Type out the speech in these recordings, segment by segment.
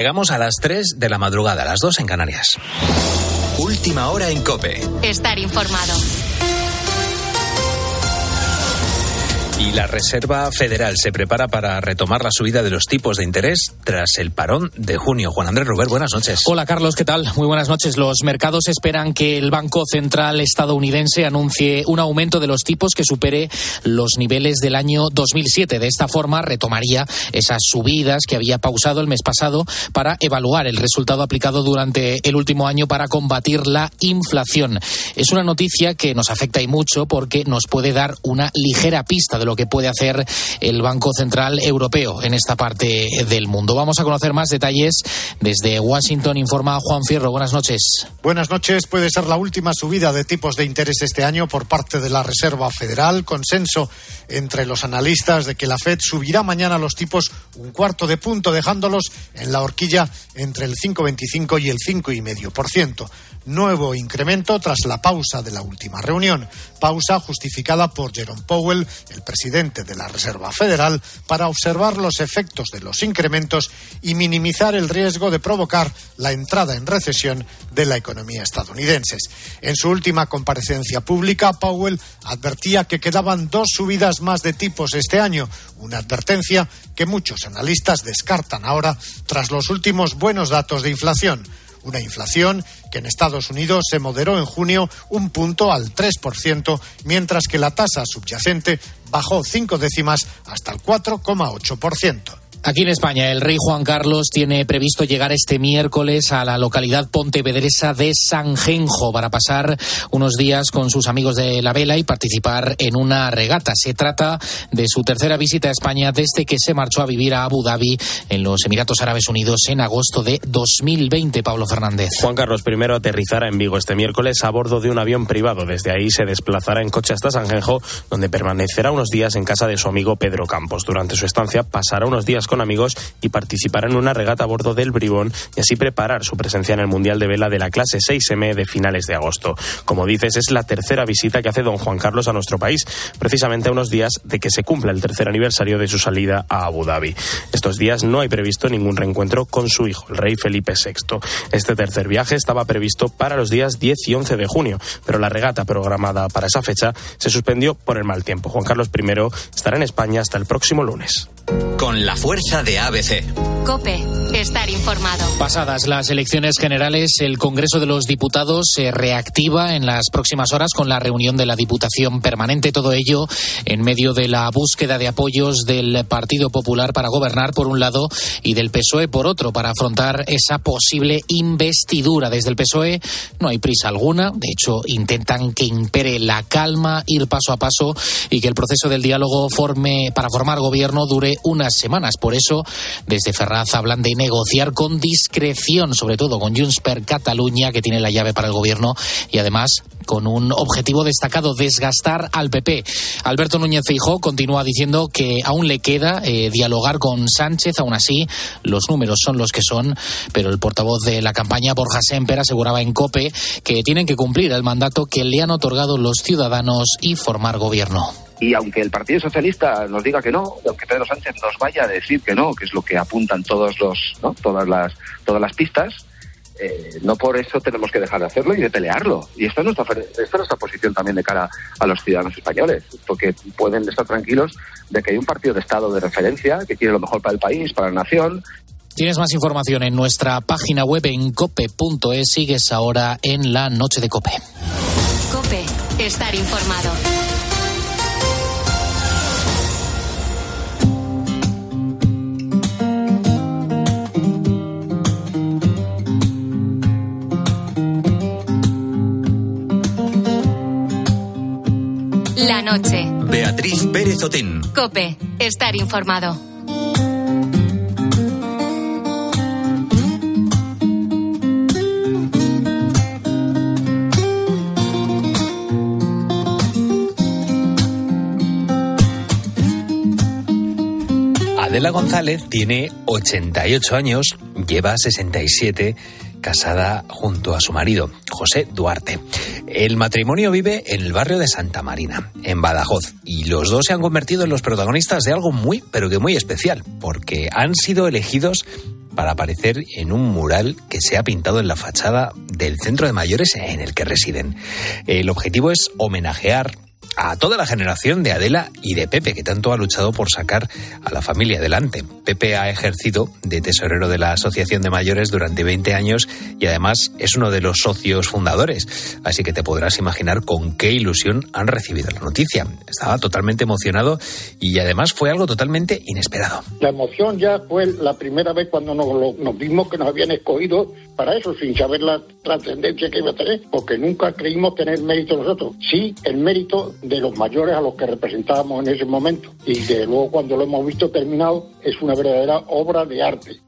Llegamos a las 3 de la madrugada, a las 2 en Canarias. Última hora en Cope. Estar informado. Y la Reserva Federal se prepara para retomar la subida de los tipos de interés tras el parón de junio. Juan Andrés Ruber, buenas noches. Hola Carlos, ¿qué tal? Muy buenas noches. Los mercados esperan que el Banco Central estadounidense anuncie un aumento de los tipos que supere los niveles del año 2007. De esta forma retomaría esas subidas que había pausado el mes pasado para evaluar el resultado aplicado durante el último año para combatir la inflación. Es una noticia que nos afecta y mucho porque nos puede dar una ligera pista de lo que puede hacer el Banco Central Europeo en esta parte del mundo. Vamos a conocer más detalles desde Washington, informa Juan Fierro. Buenas noches. Buenas noches. Puede ser la última subida de tipos de interés este año por parte de la Reserva Federal. Consenso entre los analistas de que la Fed subirá mañana los tipos un cuarto de punto, dejándolos en la horquilla entre el 5,25 y el 5,5% nuevo incremento tras la pausa de la última reunión. Pausa justificada por Jerome Powell, el presidente de la Reserva Federal, para observar los efectos de los incrementos y minimizar el riesgo de provocar la entrada en recesión de la economía estadounidense. En su última comparecencia pública, Powell advertía que quedaban dos subidas más de tipos este año, una advertencia que muchos analistas descartan ahora tras los últimos buenos datos de inflación una inflación que en Estados Unidos se moderó en junio un punto al 3%, mientras que la tasa subyacente bajó cinco décimas hasta el 4,8%. Aquí en España, el rey Juan Carlos tiene previsto llegar este miércoles a la localidad pontevedresa de Sanjenjo para pasar unos días con sus amigos de la vela y participar en una regata. Se trata de su tercera visita a España desde que se marchó a vivir a Abu Dhabi en los Emiratos Árabes Unidos en agosto de 2020. Pablo Fernández. Juan Carlos I aterrizará en Vigo este miércoles a bordo de un avión privado. Desde ahí se desplazará en coche hasta Sanjenjo, donde permanecerá unos días en casa de su amigo Pedro Campos. Durante su estancia pasará unos días con amigos y participar en una regata a bordo del Bribón y así preparar su presencia en el Mundial de Vela de la clase 6M de finales de agosto. Como dices, es la tercera visita que hace don Juan Carlos a nuestro país, precisamente a unos días de que se cumpla el tercer aniversario de su salida a Abu Dhabi. Estos días no hay previsto ningún reencuentro con su hijo, el rey Felipe VI. Este tercer viaje estaba previsto para los días 10 y 11 de junio, pero la regata programada para esa fecha se suspendió por el mal tiempo. Juan Carlos I estará en España hasta el próximo lunes. Con la fuerza de ABC. Cope, estar informado. Pasadas las elecciones generales, el Congreso de los Diputados se reactiva en las próximas horas con la reunión de la Diputación Permanente. Todo ello en medio de la búsqueda de apoyos del Partido Popular para gobernar por un lado y del PSOE por otro para afrontar esa posible investidura. Desde el PSOE no hay prisa alguna. De hecho, intentan que impere la calma, ir paso a paso y que el proceso del diálogo forme para formar gobierno dure unas semanas. Por eso, desde Ferraz hablan de negociar con discreción, sobre todo con Junts per Cataluña, que tiene la llave para el gobierno y además con un objetivo destacado, desgastar al PP. Alberto Núñez Feijó continúa diciendo que aún le queda eh, dialogar con Sánchez, aún así los números son los que son, pero el portavoz de la campaña, Borja Semper, aseguraba en COPE que tienen que cumplir el mandato que le han otorgado los ciudadanos y formar gobierno. Y aunque el Partido Socialista nos diga que no, aunque Pedro Sánchez nos vaya a decir que no, que es lo que apuntan todos los, ¿no? todas las, todas las pistas, eh, no por eso tenemos que dejar de hacerlo y de pelearlo. Y esta es, nuestra, esta es nuestra posición también de cara a los ciudadanos españoles, porque pueden estar tranquilos de que hay un partido de Estado de referencia que quiere lo mejor para el país, para la nación. Tienes más información en nuestra página web en cope.es. Sigues ahora en la noche de Cope. Cope, estar informado. Noche. Beatriz Pérez Otín. Cope, estar informado. Adela González tiene 88 años, lleva 67 casada junto a su marido, José Duarte. El matrimonio vive en el barrio de Santa Marina, en Badajoz, y los dos se han convertido en los protagonistas de algo muy, pero que muy especial, porque han sido elegidos para aparecer en un mural que se ha pintado en la fachada del centro de mayores en el que residen. El objetivo es homenajear a toda la generación de Adela y de Pepe, que tanto ha luchado por sacar a la familia adelante. Pepe ha ejercido de tesorero de la Asociación de Mayores durante 20 años y además es uno de los socios fundadores, así que te podrás imaginar con qué ilusión han recibido la noticia. Estaba totalmente emocionado y además fue algo totalmente inesperado. La emoción ya fue la primera vez cuando nos, vimos que nos habían escogido para eso, sin saber la trascendencia que iba a tener, porque nunca creímos tener mérito nosotros. Sí, el mérito de los mayores a los que representábamos en ese momento. Y de luego cuando lo hemos visto terminado es una verdadera obra de arte.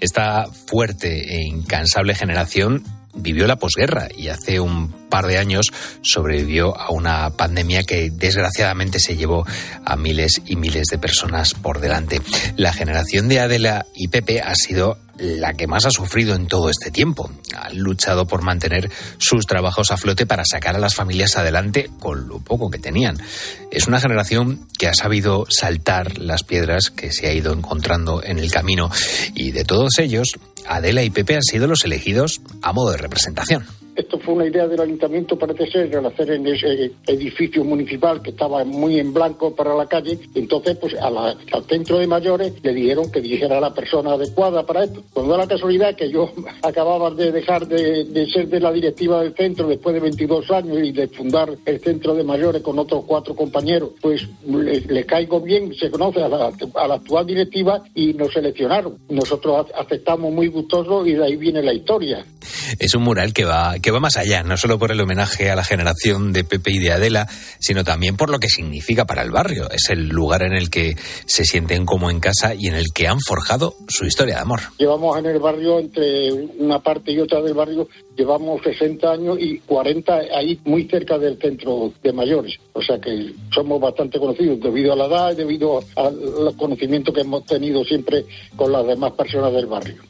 Esta fuerte e incansable generación vivió la posguerra y hace un par de años sobrevivió a una pandemia que desgraciadamente se llevó a miles y miles de personas por delante. La generación de Adela y Pepe ha sido la que más ha sufrido en todo este tiempo. Han luchado por mantener sus trabajos a flote para sacar a las familias adelante con lo poco que tenían. Es una generación que ha sabido saltar las piedras que se ha ido encontrando en el camino y de todos ellos, Adela y Pepe han sido los elegidos a modo de representación. Esto fue una idea del ayuntamiento, parece ser, al hacer en ese edificio municipal que estaba muy en blanco para la calle. Entonces, pues al centro de mayores le dijeron que dijera la persona adecuada para esto. Cuando da la casualidad que yo acababa de dejar de, ser de la directiva del centro después de 22 años y de fundar el centro de mayores con otros cuatro compañeros, pues le, caigo bien, se conoce a la, a la actual directiva y nos seleccionaron. Nosotros aceptamos muy gustoso y de ahí viene la historia. Es un mural que va que va más allá, no solo por el homenaje a la generación de Pepe y de Adela, sino también por lo que significa para el barrio. Es el lugar en el que se sienten como en casa y en el que han forjado su historia de amor. Llevamos en el barrio, entre una parte y otra del barrio, llevamos 60 años y 40 ahí muy cerca del centro de mayores. O sea que somos bastante conocidos debido a la edad y debido al conocimiento que hemos tenido siempre con las demás personas del barrio.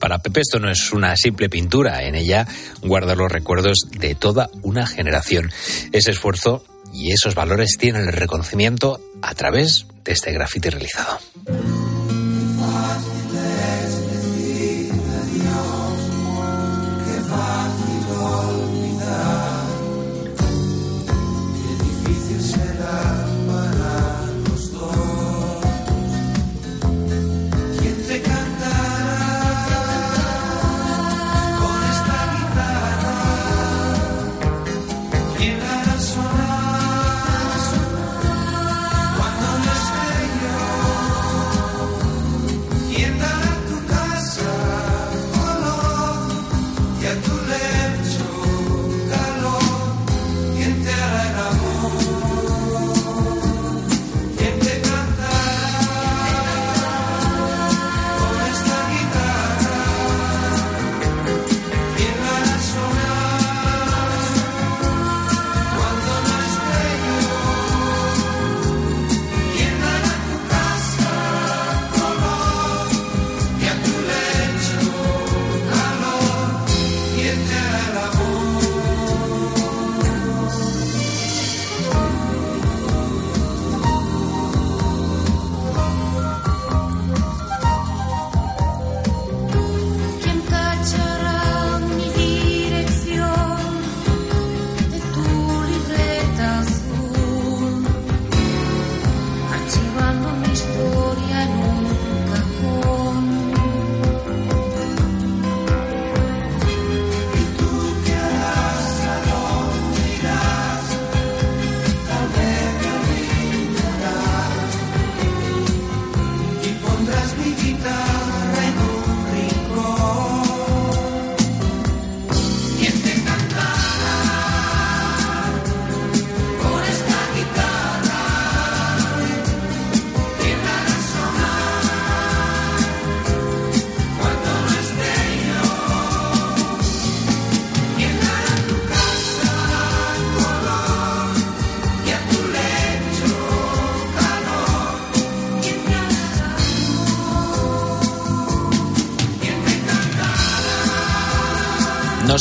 Para Pepe esto no es una simple pintura, en ella guarda los recuerdos de toda una generación. Ese esfuerzo y esos valores tienen el reconocimiento a través de este grafiti realizado.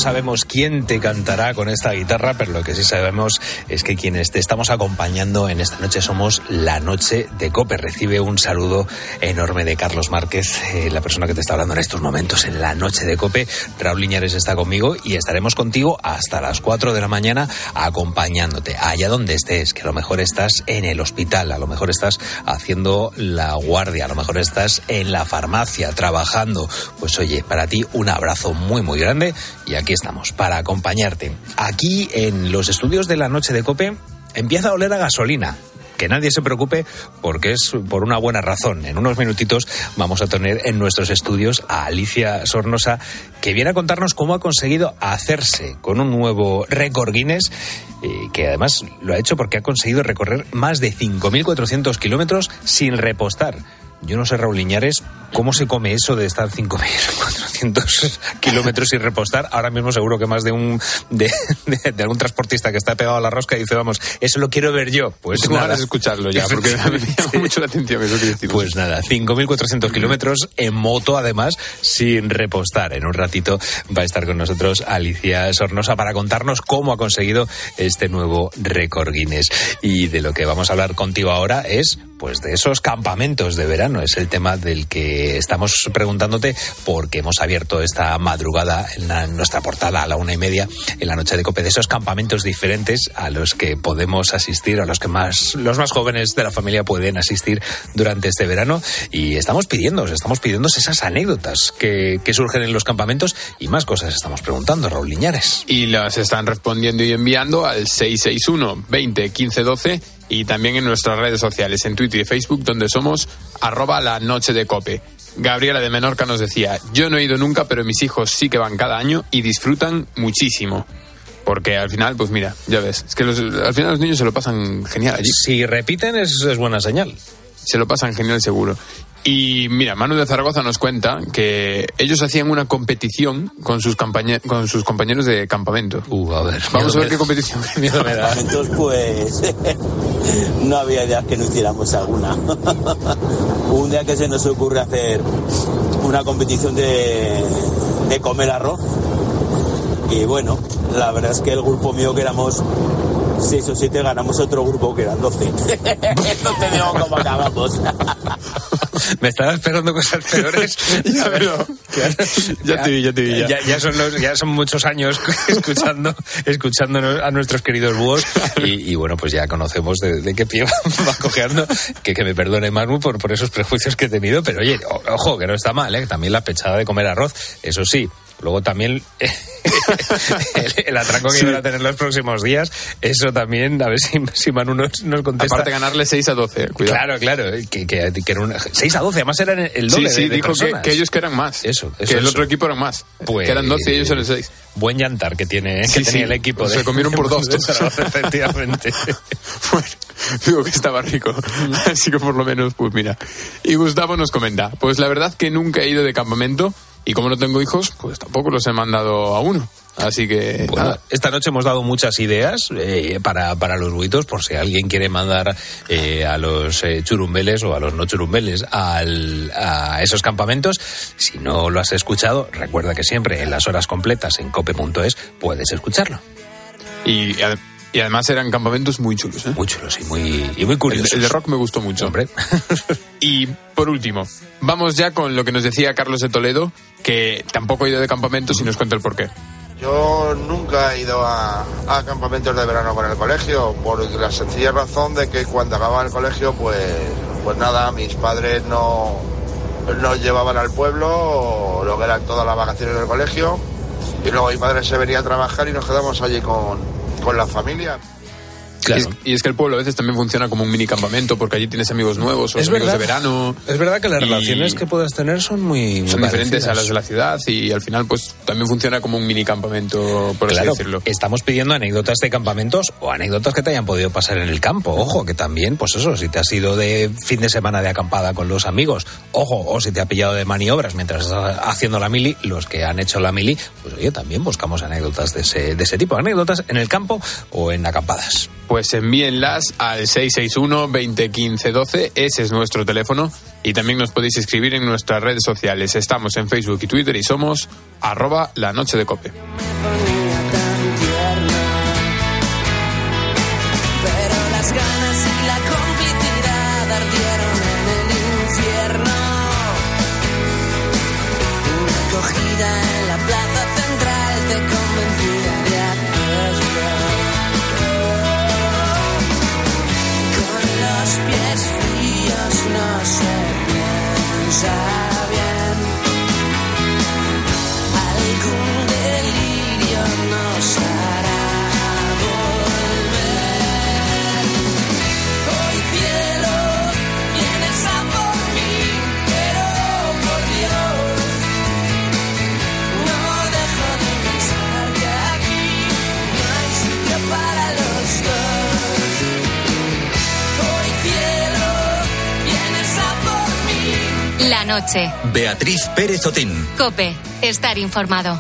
Sabemos quién te cantará con esta guitarra, pero lo que sí sabemos es que quienes te estamos acompañando en esta noche somos La Noche de Cope. Recibe un saludo enorme de Carlos Márquez, eh, la persona que te está hablando en estos momentos en La Noche de Cope. Raúl Liñares está conmigo y estaremos contigo hasta las 4 de la mañana acompañándote allá donde estés, que a lo mejor estás en el hospital, a lo mejor estás haciendo la guardia, a lo mejor estás en la farmacia trabajando. Pues oye, para ti un abrazo muy muy grande y aquí estamos para acompañarte. Aquí en los estudios de la noche de Cope empieza a oler a gasolina que nadie se preocupe porque es por una buena razón. En unos minutitos vamos a tener en nuestros estudios a Alicia Sornosa, que viene a contarnos cómo ha conseguido hacerse con un nuevo récord Guinness, que además lo ha hecho porque ha conseguido recorrer más de 5.400 kilómetros sin repostar. Yo no sé, Raúl Liñares, cómo se come eso de estar 5.400 kilómetros sin repostar. Ahora mismo seguro que más de un de, algún transportista que está pegado a la rosca y dice, vamos, eso lo quiero ver yo. Pues Tengo nada. de escucharlo ya, porque me llama mucho la atención eso que Pues nada, 5.400 kilómetros en moto, además, sin repostar. En un ratito va a estar con nosotros Alicia Sornosa para contarnos cómo ha conseguido este nuevo récord Guinness. Y de lo que vamos a hablar contigo ahora es pues de esos campamentos de verano. Es el tema del que estamos preguntándote porque hemos abierto esta madrugada en, nuestra portada a la una y media en la noche de COPE de esos campamentos diferentes a los que podemos asistir, a los que más los más jóvenes de la familia pueden asistir durante este verano. Y estamos pidiendo, estamos pidiendo esas anécdotas que, que surgen en los campamentos y más cosas estamos preguntando, Raúl Liñares. Y las están respondiendo y enviando al 661 20 15 12 y también en nuestras redes sociales, en Twitter y Facebook, donde somos arroba la noche de cope. Gabriela de Menorca nos decía, yo no he ido nunca, pero mis hijos sí que van cada año y disfrutan muchísimo. Porque al final, pues mira, ya ves, es que al final los niños se lo pasan genial allí. Si repiten es, es buena señal. Se lo pasan genial seguro. Y mira, Manu de Zaragoza nos cuenta que ellos hacían una competición con sus, con sus compañeros de campamento. Uh, a ver. Vamos a ver qué competición. Miedo me da. pues no había ideas que no hiciéramos alguna. Un día que se nos ocurre hacer una competición de, de comer arroz. Y bueno, la verdad es que el grupo mío que éramos seis o siete ganamos otro grupo que eran doce. no te digo cómo acabamos. me estaba esperando cosas peores. ya, ya, te vi, ya te vi. Ya, son, ya son muchos años escuchando, escuchando a nuestros queridos búhos y, bueno, pues ya conocemos de, qué pie va cojeando. Que, que me perdone Manu por, por esos prejuicios que he tenido, pero oye, ojo, que no está mal, ¿eh? también la pechada de comer arroz, eso sí, Luego también el, atraco que van a tener los próximos días, eso también, a ver si, si Manu nos, nos contesta. Aparte ganarle 6 a 12, cuidado. Claro, claro, que, que, que 6 a 12, además eran el doble sí, sí, de, dijo personas. Que, ellos que eran más. Eso, eso Que el otro equipo eran más. Pues, que eran 12 y ellos eran 6. Buen llantar que tiene que tenía el equipo. Pues se comieron por dos. efectivamente. bueno, digo que estaba rico. Así que por lo menos, pues mira. Y Gustavo nos comenta, pues la verdad que nunca he ido de campamento y como no tengo hijos, pues tampoco los he mandado a uno. Así que esta noche hemos dado muchas ideas eh, para, para los buitos, por si alguien quiere mandar eh, a los eh, churumbeles o a los no churumbeles al, a esos campamentos. Si no lo has escuchado, recuerda que siempre en las horas completas en cope.es puedes escucharlo. Y, y además eran campamentos muy chulos, ¿eh? Muy chulos y muy, y muy curiosos. El, de rock me gustó mucho. Hombre. y por último, vamos ya con lo que nos decía Carlos de Toledo, que tampoco ha ido de campamentos y nos cuenta el porqué. Yo nunca he ido a, campamentos de verano con el colegio, por la sencilla razón de que cuando acababa el colegio, pues, pues nada, mis padres no nos llevaban al pueblo, lo que eran todas las vacaciones del colegio, y luego mi padre se venía a trabajar y nos quedamos allí con, con la familia. Y, es, que el pueblo a veces también funciona como un mini campamento porque allí tienes amigos nuevos o amigos de verano. Es verdad que las relaciones que puedas tener son muy, son diferentes a las de la ciudad y al final pues también funciona como un mini campamento, por así decirlo. Estamos pidiendo anécdotas de campamentos o anécdotas que te hayan podido pasar en el campo. Ojo, que también, pues eso, si te has ido de fin de semana de acampada con los amigos, ojo, o si te ha pillado de maniobras mientras estás haciendo la mili, los que han hecho la mili, pues oye, también buscamos anécdotas de ese, de ese tipo, anécdotas en el campo o en acampadas pues envíenlas al 661 2015 12. Ese es nuestro teléfono. y también nos podéis escribir en nuestras redes sociales. Estamos en Facebook y Twitter y somos arroba la noche de cope. En la plaza central te convencía noche. Beatriz Pérez Otín. Cope, estar informado.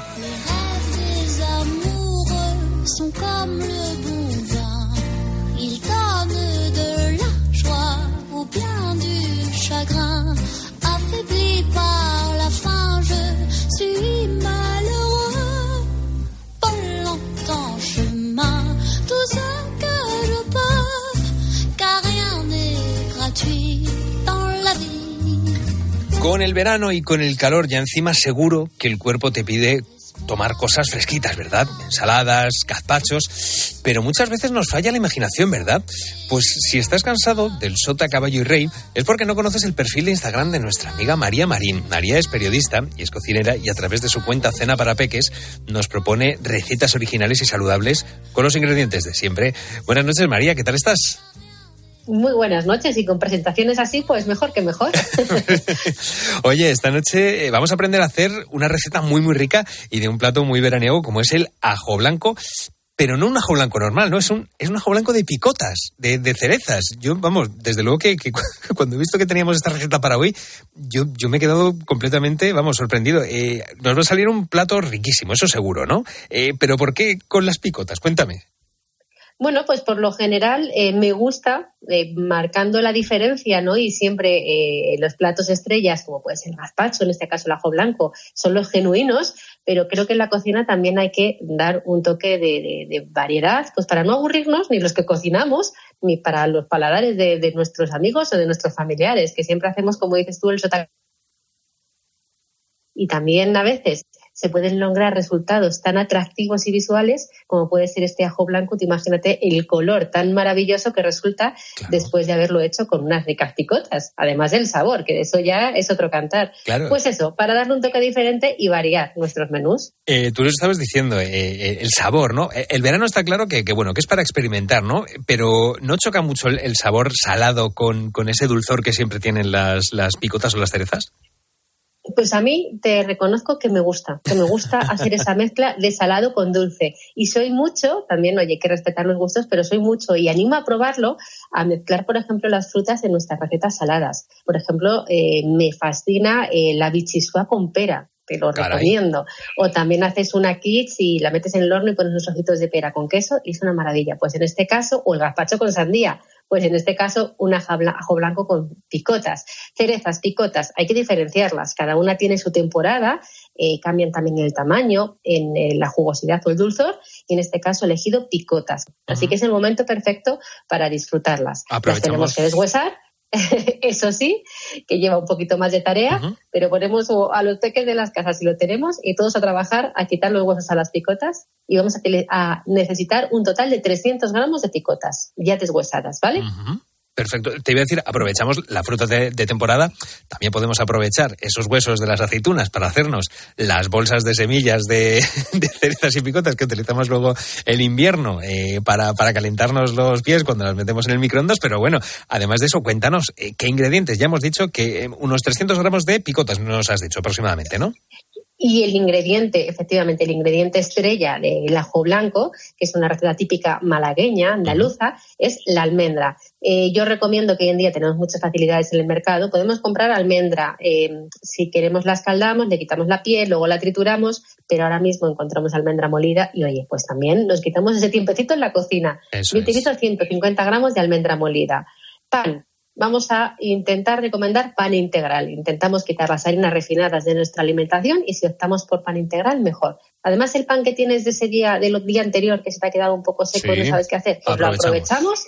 Con el verano y con el calor ya encima seguro que el cuerpo te pide tomar cosas fresquitas, ¿verdad? Ensaladas, gazpachos, pero muchas veces nos falla la imaginación, ¿verdad? Pues si estás cansado del sota, caballo y rey, es porque no conoces el perfil de Instagram de nuestra amiga María Marín. María es periodista y es cocinera y a través de su cuenta Cena para Peques nos propone recetas originales y saludables con los ingredientes de siempre. Buenas noches, María, ¿qué tal estás? Muy buenas noches y con presentaciones así, pues mejor que mejor. Oye, esta noche eh, vamos a aprender a hacer una receta muy, muy rica y de un plato muy veraniego como es el ajo blanco. Pero no un ajo blanco normal, ¿no? Es un, es un ajo blanco de picotas, de, cerezas. Yo, vamos, desde luego que, que cuando he visto que teníamos esta receta para hoy, yo, yo me he quedado completamente, vamos, sorprendido. Eh, nos va a salir un plato riquísimo, eso seguro, ¿no? Eh, pero ¿por qué con las picotas? Cuéntame. Bueno, pues por lo general eh, me gusta eh, marcando la diferencia, ¿no? Y siempre eh, los platos estrellas, como puede ser el gazpacho, en este caso el ajo blanco, son los genuinos, pero creo que en la cocina también hay que dar un toque de, variedad, pues para no aburrirnos ni los que cocinamos, ni para los paladares de, nuestros amigos o de nuestros familiares, que siempre hacemos, como dices tú, el sota. Y también a veces se pueden lograr resultados tan atractivos y visuales como puede ser este ajo blanco. Te imagínate el color tan maravilloso que resulta después de haberlo hecho con unas ricas picotas, además del sabor, que de eso ya es otro cantar. Claro. Pues eso, para darle un toque diferente y variar nuestros menús. Eh, tú lo estabas diciendo, eh, eh, el sabor, ¿no? Eh, El verano está claro que, que, bueno, que es para experimentar, ¿no? Pero ¿no choca mucho el, el sabor salado con, con ese dulzor que siempre tienen las, las picotas o las cerezas? Pues a mí te reconozco que me gusta, que me gusta hacer esa mezcla de salado con dulce. Y soy mucho, también, oye, hay que respetar los gustos, pero soy mucho y animo a probarlo a mezclar, por ejemplo, las frutas en nuestras recetas saladas. Por ejemplo, eh, me fascina eh, la bichisua con pera. Te lo Caray. recomiendo. O también haces una kits y la metes en el horno y pones unos trocitos de pera con queso y es una maravilla. Pues en este caso, o el gazpacho con sandía. Pues en este caso, un ajo bla- ajo blanco con picotas. Cerezas, picotas, hay que diferenciarlas. Cada una tiene su temporada, eh, cambian también el tamaño, en eh, la jugosidad o el dulzor, y en este caso he elegido picotas. Así que es el momento perfecto para disfrutarlas. Las tenemos que deshuesar. Eso sí, que lleva un poquito más de tarea, pero ponemos a los peques de las casas si lo tenemos y todos a trabajar a quitar los huesos a las picotas y vamos a necesitar un total de 300 gramos de picotas ya deshuesadas, ¿vale? Perfecto. Te iba a decir, aprovechamos la fruta de, de temporada. También podemos aprovechar esos huesos de las aceitunas para hacernos las bolsas de semillas de, de cerezas y picotas que utilizamos luego el invierno eh, para, para calentarnos los pies cuando las metemos en el microondas. Pero bueno, además de eso, cuéntanos eh, qué ingredientes. Ya hemos dicho que eh, unos 300 gramos de picotas nos has dicho aproximadamente, ¿no? Y el ingrediente, efectivamente, el ingrediente estrella del ajo blanco, que es una receta típica malagueña, andaluza, es la almendra. Eh, yo recomiendo que hoy en día tenemos muchas facilidades en el mercado. Podemos comprar almendra. eh, si queremos la escaldamos, le quitamos la piel, luego la trituramos, pero ahora mismo encontramos almendra molida y oye, pues también nos quitamos ese tiempecito en la cocina. Eso Yo utilizo 150 gramos de almendra molida. Pan, vamos a intentar recomendar pan integral. Intentamos quitar las harinas refinadas de nuestra alimentación y si optamos por pan integral, mejor. Además, el pan que tienes de ese día, del día anterior, que se te ha quedado un poco seco y no sabes qué hacer, pues lo aprovechamos.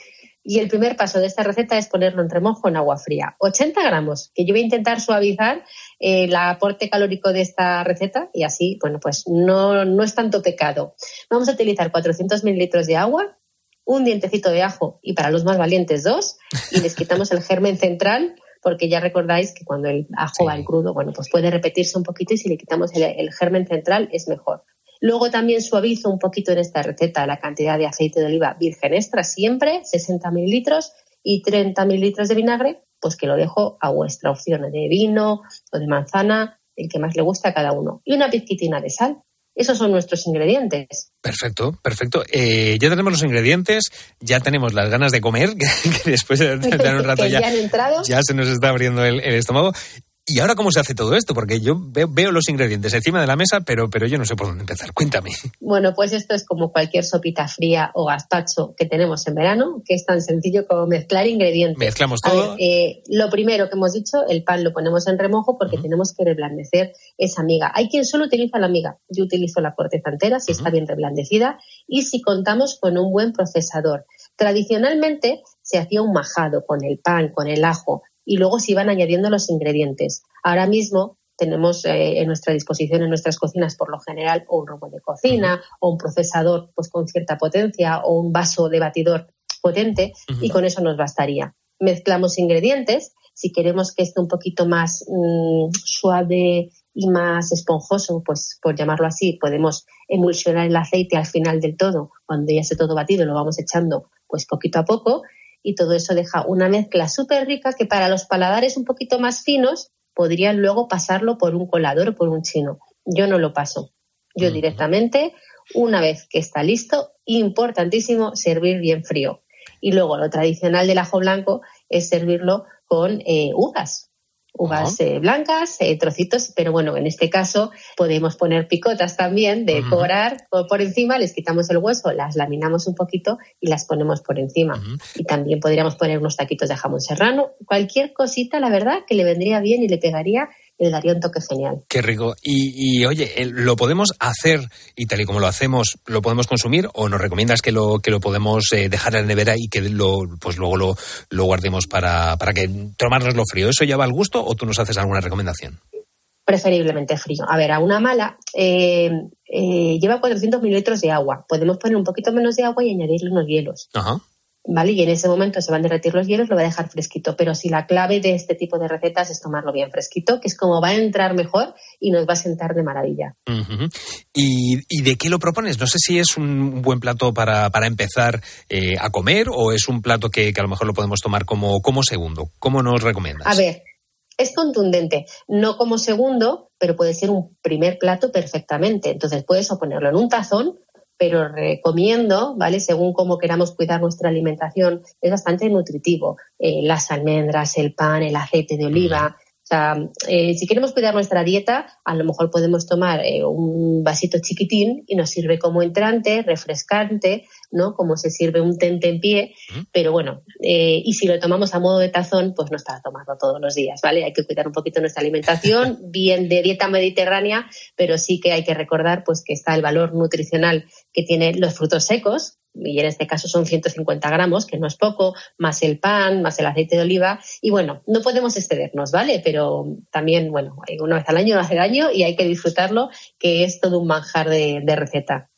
Y el primer paso de esta receta es ponerlo en remojo en agua fría. 80 gramos, que yo voy a intentar suavizar eh, el aporte calórico de esta receta y así, bueno, pues no, no es tanto pecado. Vamos a utilizar 400 mililitros de agua, un dientecito de ajo y para los más valientes dos y les quitamos el germen central porque ya recordáis que cuando el ajo va en crudo, bueno, pues puede repetirse un poquito y si le quitamos el, el germen central es mejor. Luego también suavizo un poquito en esta receta la cantidad de aceite de oliva virgen extra siempre, 60 mililitros y 30 mililitros de vinagre, pues que lo dejo a vuestra opción de vino o de manzana, el que más le gusta a cada uno. Y una pizquitina de sal. Esos son nuestros ingredientes. Perfecto, perfecto. Eh, ya tenemos los ingredientes, ya tenemos las ganas de comer, que después de un rato ya, ya han entrado. ya se nos está abriendo el, el estómago. ¿Y ahora cómo se hace todo esto? Porque yo veo, los ingredientes encima de la mesa, pero, pero yo no sé por dónde empezar. Cuéntame. Bueno, pues esto es como cualquier sopita fría o gazpacho que tenemos en verano, que es tan sencillo como mezclar ingredientes. Mezclamos todo. ver, eh, lo primero que hemos dicho, el pan lo ponemos en remojo porque tenemos que reblandecer esa miga. Hay quien solo utiliza la miga. Yo utilizo la corteza entera si está bien reblandecida y si contamos con un buen procesador. Tradicionalmente se hacía un majado con el pan, con el ajo y luego se iban añadiendo los ingredientes. Ahora mismo tenemos eh, en nuestra disposición en nuestras cocinas por lo general o un robot de cocina o un procesador pues con cierta potencia o un vaso de batidor potente y con eso nos bastaría. Mezclamos ingredientes. Si queremos que esté un poquito más mm, suave y más esponjoso, pues por llamarlo así, podemos emulsionar el aceite al final del todo. Cuando ya esté todo batido, lo vamos echando pues poquito a poco y todo eso deja una mezcla súper rica que para los paladares un poquito más finos podrían luego pasarlo por un colador o por un chino. Yo no lo paso. Yo directamente, una vez que está listo, importantísimo servir bien frío. Y luego lo tradicional del ajo blanco es servirlo con eh, uvas. Uvas eh, blancas, eh, trocitos, pero bueno, en este caso podemos poner picotas también de Ujú. cobrar por, encima, les quitamos el hueso, las laminamos un poquito y las ponemos por encima. Y también podríamos poner unos taquitos de jamón serrano, cualquier cosita, la verdad, que le vendría bien y le pegaría le daría un toque genial. Qué rico. Y, y, oye, ¿lo podemos hacer y tal y como lo hacemos, lo podemos consumir o nos recomiendas que lo, que lo podemos eh, dejar en la nevera y que lo, pues luego lo, lo guardemos para, para que tomárnoslo frío? ¿Eso ya va al gusto o tú nos haces alguna recomendación? preferiblemente frío. A ver, a una mala eh, eh, lleva 400 mililitros de agua. Podemos poner un poquito menos de agua y añadirle unos hielos. Ajá. ¿Vale? Y en ese momento se van a derretir los hielos, lo va a dejar fresquito. Pero si la clave de este tipo de recetas es tomarlo bien fresquito, que es como va a entrar mejor y nos va a sentar de maravilla. ¿Y, y de qué lo propones? No sé si es un buen plato para, para empezar eh, a comer o es un plato que, que a lo mejor lo podemos tomar como, como segundo. ¿Cómo nos recomiendas? A ver, es contundente, no como segundo, pero puede ser un primer plato perfectamente. Entonces puedes o ponerlo en un tazón, pero recomiendo, ¿vale? Según cómo queramos cuidar nuestra alimentación, es bastante nutritivo. Eh, las almendras, el pan, el aceite de oliva. Sea, eh, si queremos cuidar nuestra dieta, a lo mejor podemos tomar eh, un vasito chiquitín y nos sirve como entrante, refrescante, ¿no? Como se sirve un tente en pie, pero bueno, eh, y si lo tomamos a modo de tazón, pues no es para tomarlo todos los días, ¿vale? Hay que cuidar un poquito nuestra alimentación, bien de dieta mediterránea, pero sí que hay que recordar pues que está el valor nutricional que tienen los frutos secos, y en este caso son 150 gramos, que no es poco, más el pan, más el aceite de oliva, y bueno, no podemos excedernos, ¿vale? Pero también, bueno, una vez al año no hace daño y hay que disfrutarlo, que es todo un manjar de, receta.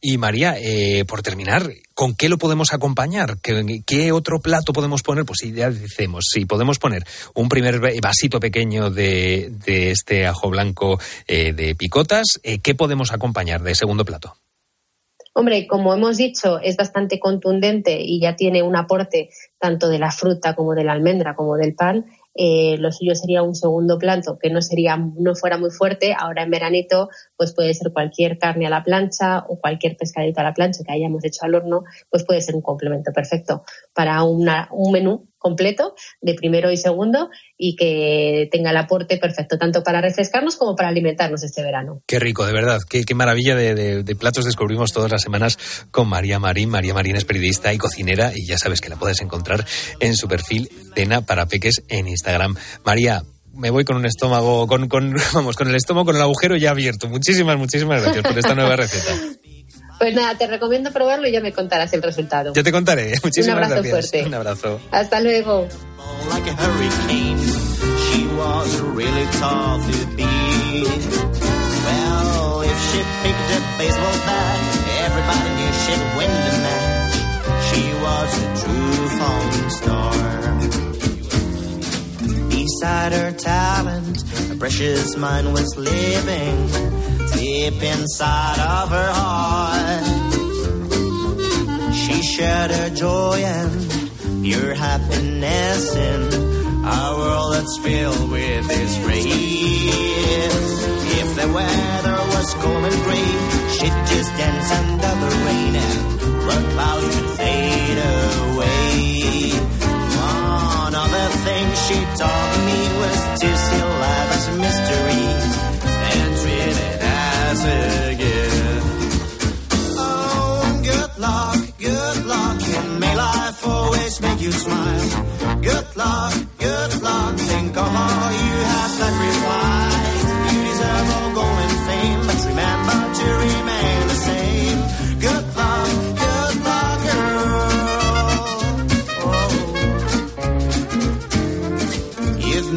Y María, eh, por terminar, ¿con qué lo podemos acompañar? ¿Qué, otro plato podemos poner? Pues ya decimos, si podemos poner un primer vasito pequeño de, de este ajo blanco eh, de picotas, eh, ¿qué podemos acompañar de segundo plato? Hombre, como hemos dicho, es bastante contundente y ya tiene un aporte tanto de la fruta como de la almendra como del pan. Eh, lo suyo sería un segundo plato que no sería no fuera muy fuerte. Ahora en veranito, pues puede ser cualquier carne a la plancha o cualquier pescadito a la plancha que hayamos hecho al horno, pues puede ser un complemento perfecto para un menú completo de primero y segundo y que tenga el aporte perfecto tanto para refrescarnos como para alimentarnos este verano. Qué rico, de verdad. Qué, qué maravilla de, de- de platos descubrimos todas las semanas con María Marín. María Marín es periodista y cocinera y ya sabes que la puedes encontrar en su perfil Cena para Peques en Instagram. María, me voy con un estómago, con, con, vamos, con el estómago, con el agujero ya abierto. Muchísimas, muchísimas gracias por esta nueva receta. Pues nada, te recomiendo probarlo y ya me contarás el resultado. Ya te contaré. Muchísimas Un abrazo gracias. fuerte. Un abrazo. Hasta luego. like a hurricane. She was really tough to beat. Well, if she picked up baseball bat, everybody knew she'd win the match. She was a true falling star. Beside her talent, a precious mind was living deep inside of her heart. She shared her joy and pure happiness in a world that's filled with this rain. If the weather was cold and gray, she'd just dance under the rain and her clouds would fade away. She taught me was to see life as a mystery and treat it as a gift. Oh, good luck, good luck, and may life always make you smile. Good luck,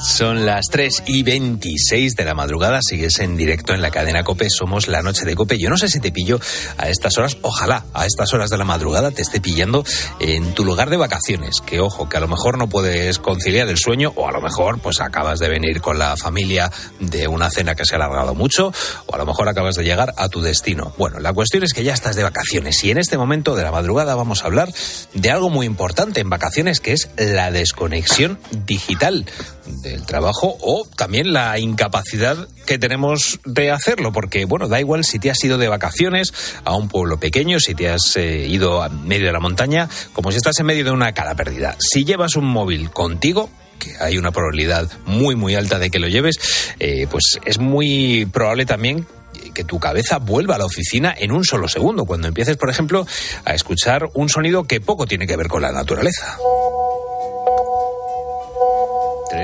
Son las 3 y 26 de la madrugada, sigues en directo en la cadena Cope, somos la noche de Cope. Yo no sé si te pillo a estas horas, ojalá a estas horas de la madrugada te esté pillando en tu lugar de vacaciones, que ojo, que a lo mejor no puedes conciliar el sueño o a lo mejor pues acabas de venir con la familia de una cena que se ha alargado mucho o a lo mejor acabas de llegar a tu destino. Bueno, la cuestión es que ya estás de vacaciones y en este momento de la madrugada vamos a hablar de algo muy importante en vacaciones que es la desconexión digital del trabajo o también la incapacidad que tenemos de hacerlo, porque bueno, da igual si te has ido de vacaciones a un pueblo pequeño, si te has eh, ido a medio de la montaña, como si estás en medio de una cala perdida. Si llevas un móvil contigo, que hay una probabilidad muy muy alta de que lo lleves, eh, pues es muy probable también que tu cabeza vuelva a la oficina en un solo segundo, cuando empieces, por ejemplo, a escuchar un sonido que poco tiene que ver con la naturaleza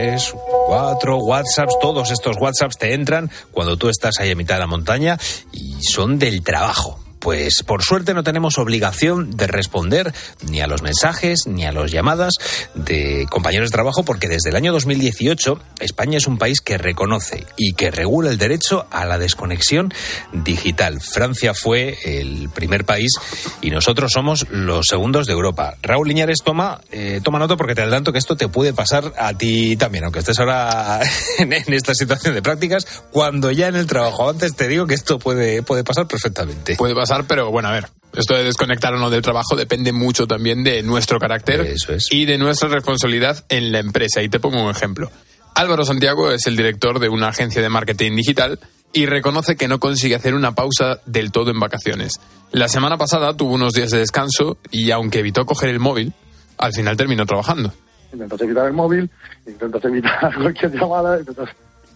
tres, cuatro WhatsApps, todos estos WhatsApps te entran cuando tú estás ahí a mitad de la montaña y son del trabajo. Pues por suerte no tenemos obligación de responder ni a los mensajes ni a las llamadas de compañeros de trabajo porque desde el año 2018 España es un país que reconoce y que regula el derecho a la desconexión digital. Francia fue el primer país y nosotros somos los segundos de Europa. Raúl Liñares toma, eh, toma nota porque te adelanto que esto te puede pasar a ti también, aunque estés ahora en, esta situación de prácticas, cuando ya en el trabajo. Antes te digo que esto puede, puede pasar perfectamente. Puede pasar, pero bueno, a ver. Esto de desconectar o no del trabajo depende mucho también de nuestro carácter y de nuestra responsabilidad en la empresa. Y te pongo un ejemplo. Álvaro Santiago es el director de una agencia de marketing digital y reconoce que no consigue hacer una pausa del todo en vacaciones. La semana pasada tuvo unos días de descanso y aunque evitó coger el móvil, al final terminó trabajando. intentas evitar el móvil, intentas evitar cualquier llamada, intentas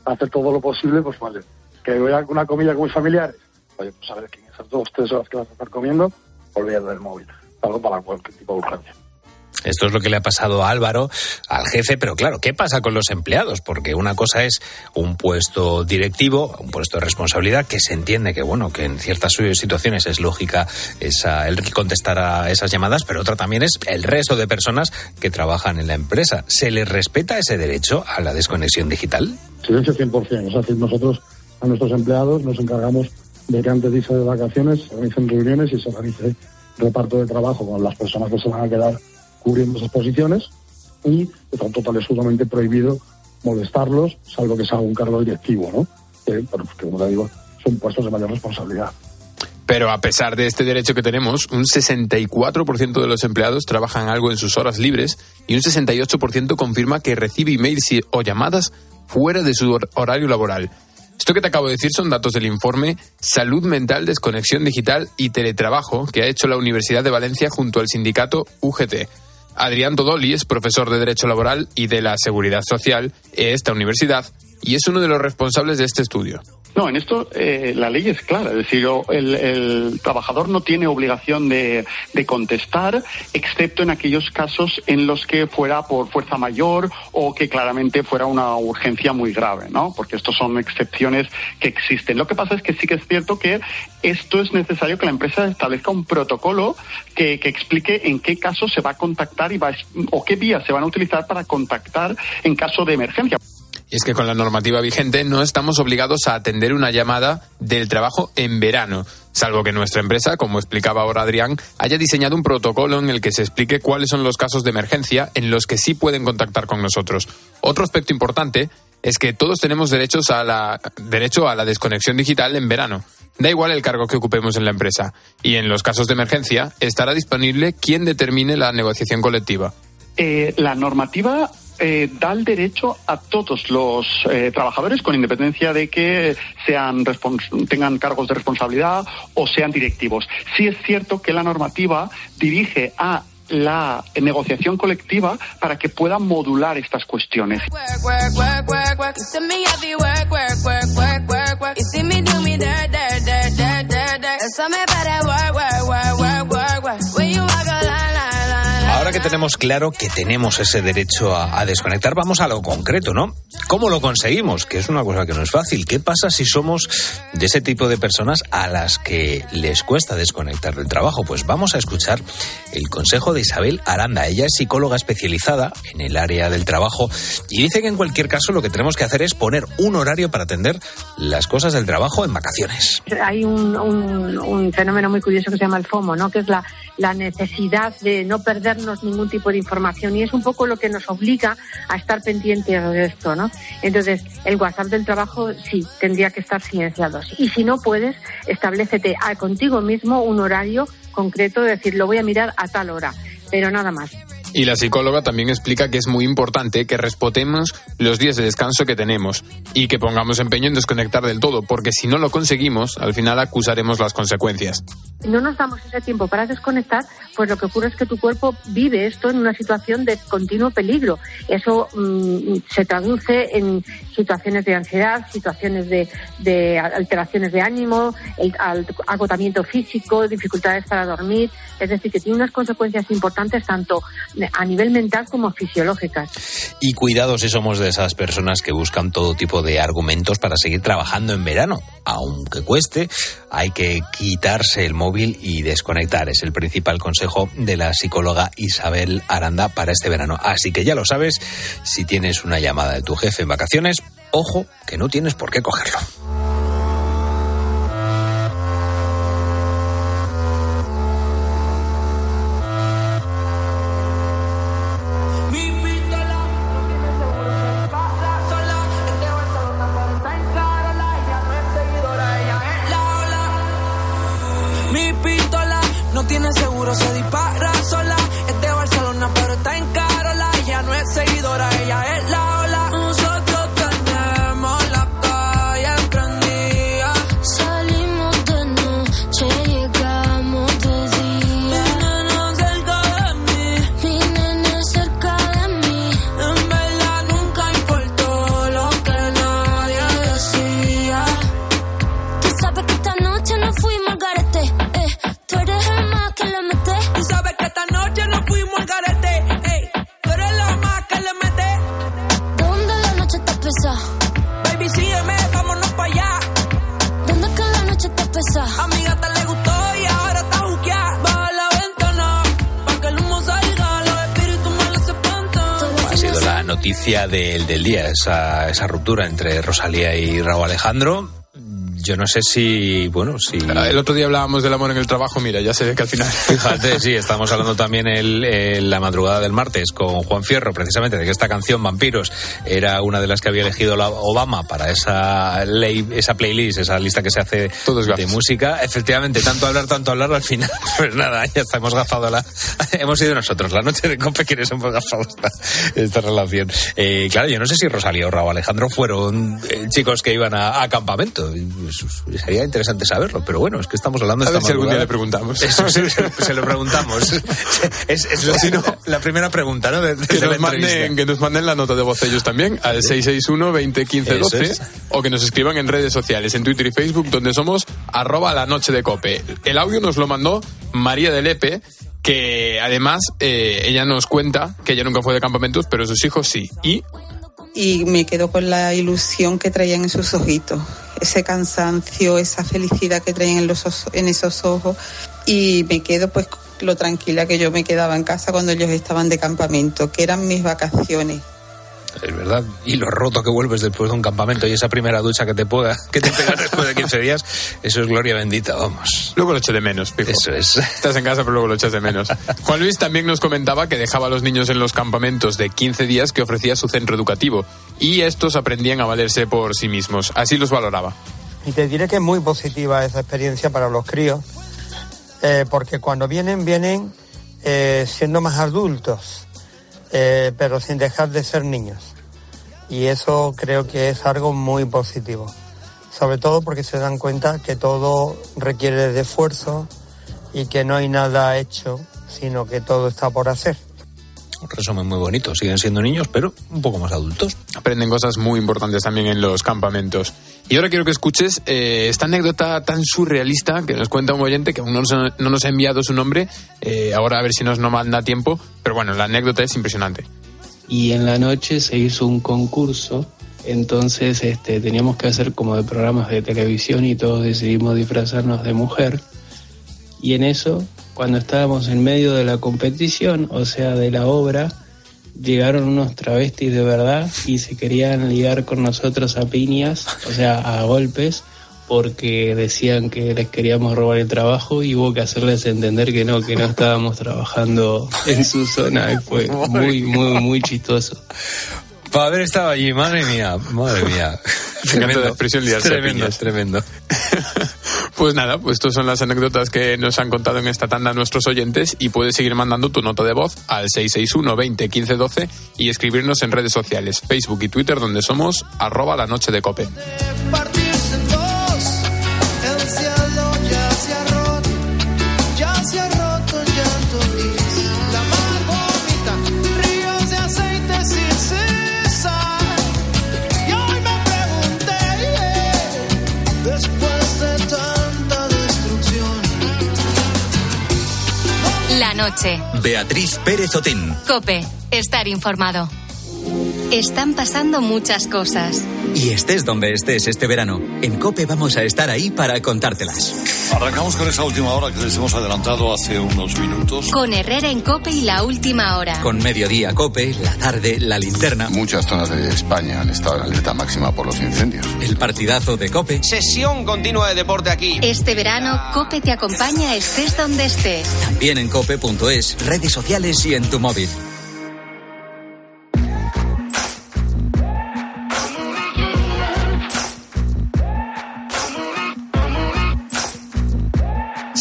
hacer todo lo posible, pues vale. Que voy a una comida con mis familiares, oye, pues a ver, que esas dos, tres horas que vas a estar comiendo, olvídate del móvil. Algo para cualquier tipo de urgencia. Esto es lo que le ha pasado a Álvaro, al jefe, pero claro, ¿qué pasa con los empleados? Porque una cosa es un puesto directivo, un puesto de responsabilidad, que se entiende que, bueno, que en ciertas situaciones es lógica esa, el contestar a esas llamadas, pero otra también es el resto de personas que trabajan en la empresa. ¿Se les respeta ese derecho a la desconexión digital? Silencio 100%. Es decir, nosotros a nuestros empleados nos encargamos de que antes de irse de vacaciones se organicen reuniones y se organice reparto de trabajo con las personas que se van a quedar cubriendo esas posiciones y está total absolutamente prohibido molestarlos, salvo que sea un cargo directivo, ¿no? Que, bueno, pues como te digo, son puestos de mayor responsabilidad. Pero a pesar de este derecho que tenemos, un 64% de los empleados trabajan algo en sus horas libres y un 68% confirma que recibe emails o llamadas fuera de su hor- horario laboral. Esto que te acabo de decir son datos del informe Salud Mental, Desconexión Digital y Teletrabajo que ha hecho la Universidad de Valencia junto al sindicato UGT. Adrián Todoli es profesor de Derecho Laboral y de la Seguridad Social en esta universidad y es uno de los responsables de este estudio. No, en esto eh, la ley es clara, es decir, el, el trabajador no tiene obligación de, de, contestar, excepto en aquellos casos en los que fuera por fuerza mayor o que claramente fuera una urgencia muy grave, ¿no? Porque estos son excepciones que existen. Lo que pasa es que sí que es cierto que esto es necesario que la empresa establezca un protocolo que, que explique en qué casos se va a contactar y va, o qué vías se van a utilizar para contactar en caso de emergencia. Y es que con la normativa vigente no estamos obligados a atender una llamada del trabajo en verano, salvo que nuestra empresa, como explicaba ahora Adrián, haya diseñado un protocolo en el que se explique cuáles son los casos de emergencia en los que sí pueden contactar con nosotros. Otro aspecto importante es que todos tenemos derecho a la desconexión digital en verano. Da igual el cargo que ocupemos en la empresa. Y en los casos de emergencia estará disponible quien determine la negociación colectiva. Eh, la normativa eh, da el derecho a todos los eh, trabajadores, con independencia de que sean tengan cargos de responsabilidad o sean directivos. Sí es cierto que la normativa dirige a la negociación colectiva para que pueda modular estas cuestiones. Que tenemos claro que tenemos ese derecho a, desconectar, vamos a lo concreto, ¿no? ¿Cómo lo conseguimos? Que es una cosa que no es fácil. ¿Qué pasa si somos de ese tipo de personas a las que les cuesta desconectar del trabajo? Pues vamos a escuchar el consejo de Isabel Aranda. Ella es psicóloga especializada en el área del trabajo y dice que en cualquier caso lo que tenemos que hacer es poner un horario para atender las cosas del trabajo en vacaciones. Hay un, un fenómeno muy curioso que se llama el FOMO, ¿no? Que es la, la necesidad de no perdernos ningún tipo de información y es un poco lo que nos obliga a estar pendientes de esto, ¿no? Entonces, el WhatsApp del trabajo sí, tendría que estar silenciado. Y si no puedes, establecete a contigo mismo un horario concreto, de decir, lo voy a mirar a tal hora, pero nada más. Y la psicóloga también explica que es muy importante que respetemos los días de descanso que tenemos y que pongamos empeño en desconectar del todo, porque si no lo conseguimos, al final acusaremos las consecuencias. No nos damos ese tiempo para desconectar, pues lo que ocurre es que tu cuerpo vive esto en una situación de continuo peligro. Eso mmm, se traduce en situaciones de ansiedad, situaciones de, de alteraciones de ánimo, el, el agotamiento físico, dificultades para dormir. Es decir, que tiene unas consecuencias importantes tanto a nivel mental como fisiológicas. Y cuidado si somos de esas personas que buscan todo tipo de argumentos para seguir trabajando en verano. Aunque cueste, hay que quitarse el móvil y desconectar. Es el principal consejo de la psicóloga Isabel Aranda para este verano. Así que ya lo sabes, si tienes una llamada de tu jefe en vacaciones, ojo que no tienes por qué cogerlo. Seguro, se dispara noticia del, del día, esa, esa ruptura entre Rosalía y Raúl Alejandro. Yo no sé si, bueno, si... El otro día hablábamos del amor en el trabajo, mira, ya se ve que al final... Fíjate, sí, estamos hablando también el, el- la madrugada del martes con Juan Fierro, precisamente de que esta canción, Vampiros, era una de las que había elegido la Obama para esa ley, esa playlist, esa lista que se hace de música. Efectivamente, tanto hablar, tanto hablar, al final, pues nada, ya está, hemos gafado la... hemos sido nosotros, la noche de Cope, quienes hemos gafado esta, esta relación. Eh, claro, yo no sé si Rosalía o Raúl Alejandro fueron eh, chicos que iban a, a campamento. Pues, sería interesante saberlo, pero bueno, es que estamos hablando de A ver esta si algún día le preguntamos. Eso, se, se- se lo preguntamos. Es, es la, Si no- la primera pregunta, ¿no? De, de Que nos, manden, que nos manden la nota de voz ellos también al 661 20 15 Eso 12 es. o que nos escriban en redes sociales, en Twitter y Facebook, donde somos arroba la noche de cope. El audio nos lo mandó María de Lepe, que además eh, ella nos cuenta que ella nunca fue de campamentos, pero sus hijos sí. Y y me quedo con la ilusión que traían en sus ojitos, ese cansancio, esa felicidad que traían en, los os- en esos ojos y me quedo pues lo tranquila que yo me quedaba en casa cuando ellos estaban de campamento, que eran mis vacaciones. Es verdad. Y lo roto que vuelves después de un campamento y esa primera ducha que te pueda, que te pegas después de 15 días, eso es gloria bendita, vamos. luego lo echo de menos, fijo. Eso es. Estás en casa, pero luego lo echas de menos. Juan Luis también nos comentaba que dejaba a los niños en los campamentos de 15 días que ofrecía su centro educativo y estos aprendían a valerse por sí mismos. Así los valoraba. Y te diré que es muy positiva esa experiencia para los críos, eh, porque cuando vienen, vienen eh, siendo más adultos, eh, pero sin dejar de ser niños. Y eso creo que es algo muy positivo, sobre todo porque se dan cuenta que todo requiere de esfuerzo y que no hay nada hecho, sino que todo está por hacer. Un resumen muy bonito. Siguen siendo niños, pero un poco más adultos. Aprenden cosas muy importantes también en los campamentos. Y ahora quiero que escuches eh, esta anécdota tan surrealista que nos cuenta un oyente que aún no nos, no nos ha enviado su nombre. Eh, ahora a ver si nos no manda tiempo. Pero bueno, la anécdota es impresionante. y en la noche se hizo un concurso, entonces este, teníamos que hacer como de programas de televisión y todos decidimos disfrazarnos de mujer. Y en eso, cuando estábamos en medio de la competición, o sea, de la obra, llegaron unos travestis de verdad y se querían ligar con nosotros a piñas, o sea, a golpes, porque decían que les queríamos robar el trabajo y hubo que hacerles entender que no, que no estábamos trabajando en su zona y fue muy, muy, muy chistoso. Para haber estado allí, madre mía, madre mía. Tremendo, tremendo. Pues nada, pues estas son las anécdotas que nos han contado en esta tanda nuestros oyentes y puedes seguir mandando tu nota de voz al 661 20 15 12 y escribirnos en redes sociales, Facebook y Twitter donde somos arroba la noche de cope. Noche. Beatriz Pérez Otín. Cope. Estar informado. Están pasando muchas cosas. Y estés donde estés este verano, en Cope vamos a estar ahí para contártelas. Arrancamos con esa última hora que les hemos adelantado hace unos minutos. Con Herrera en Cope y la última hora. Con Mediodía Cope, la tarde, la linterna. Muchas zonas de España han estado en alerta máxima por los incendios. El partidazo de Cope. Sesión continua de deporte aquí. Este verano, Cope te acompaña estés donde estés. También en cope.es, redes sociales y en tu móvil.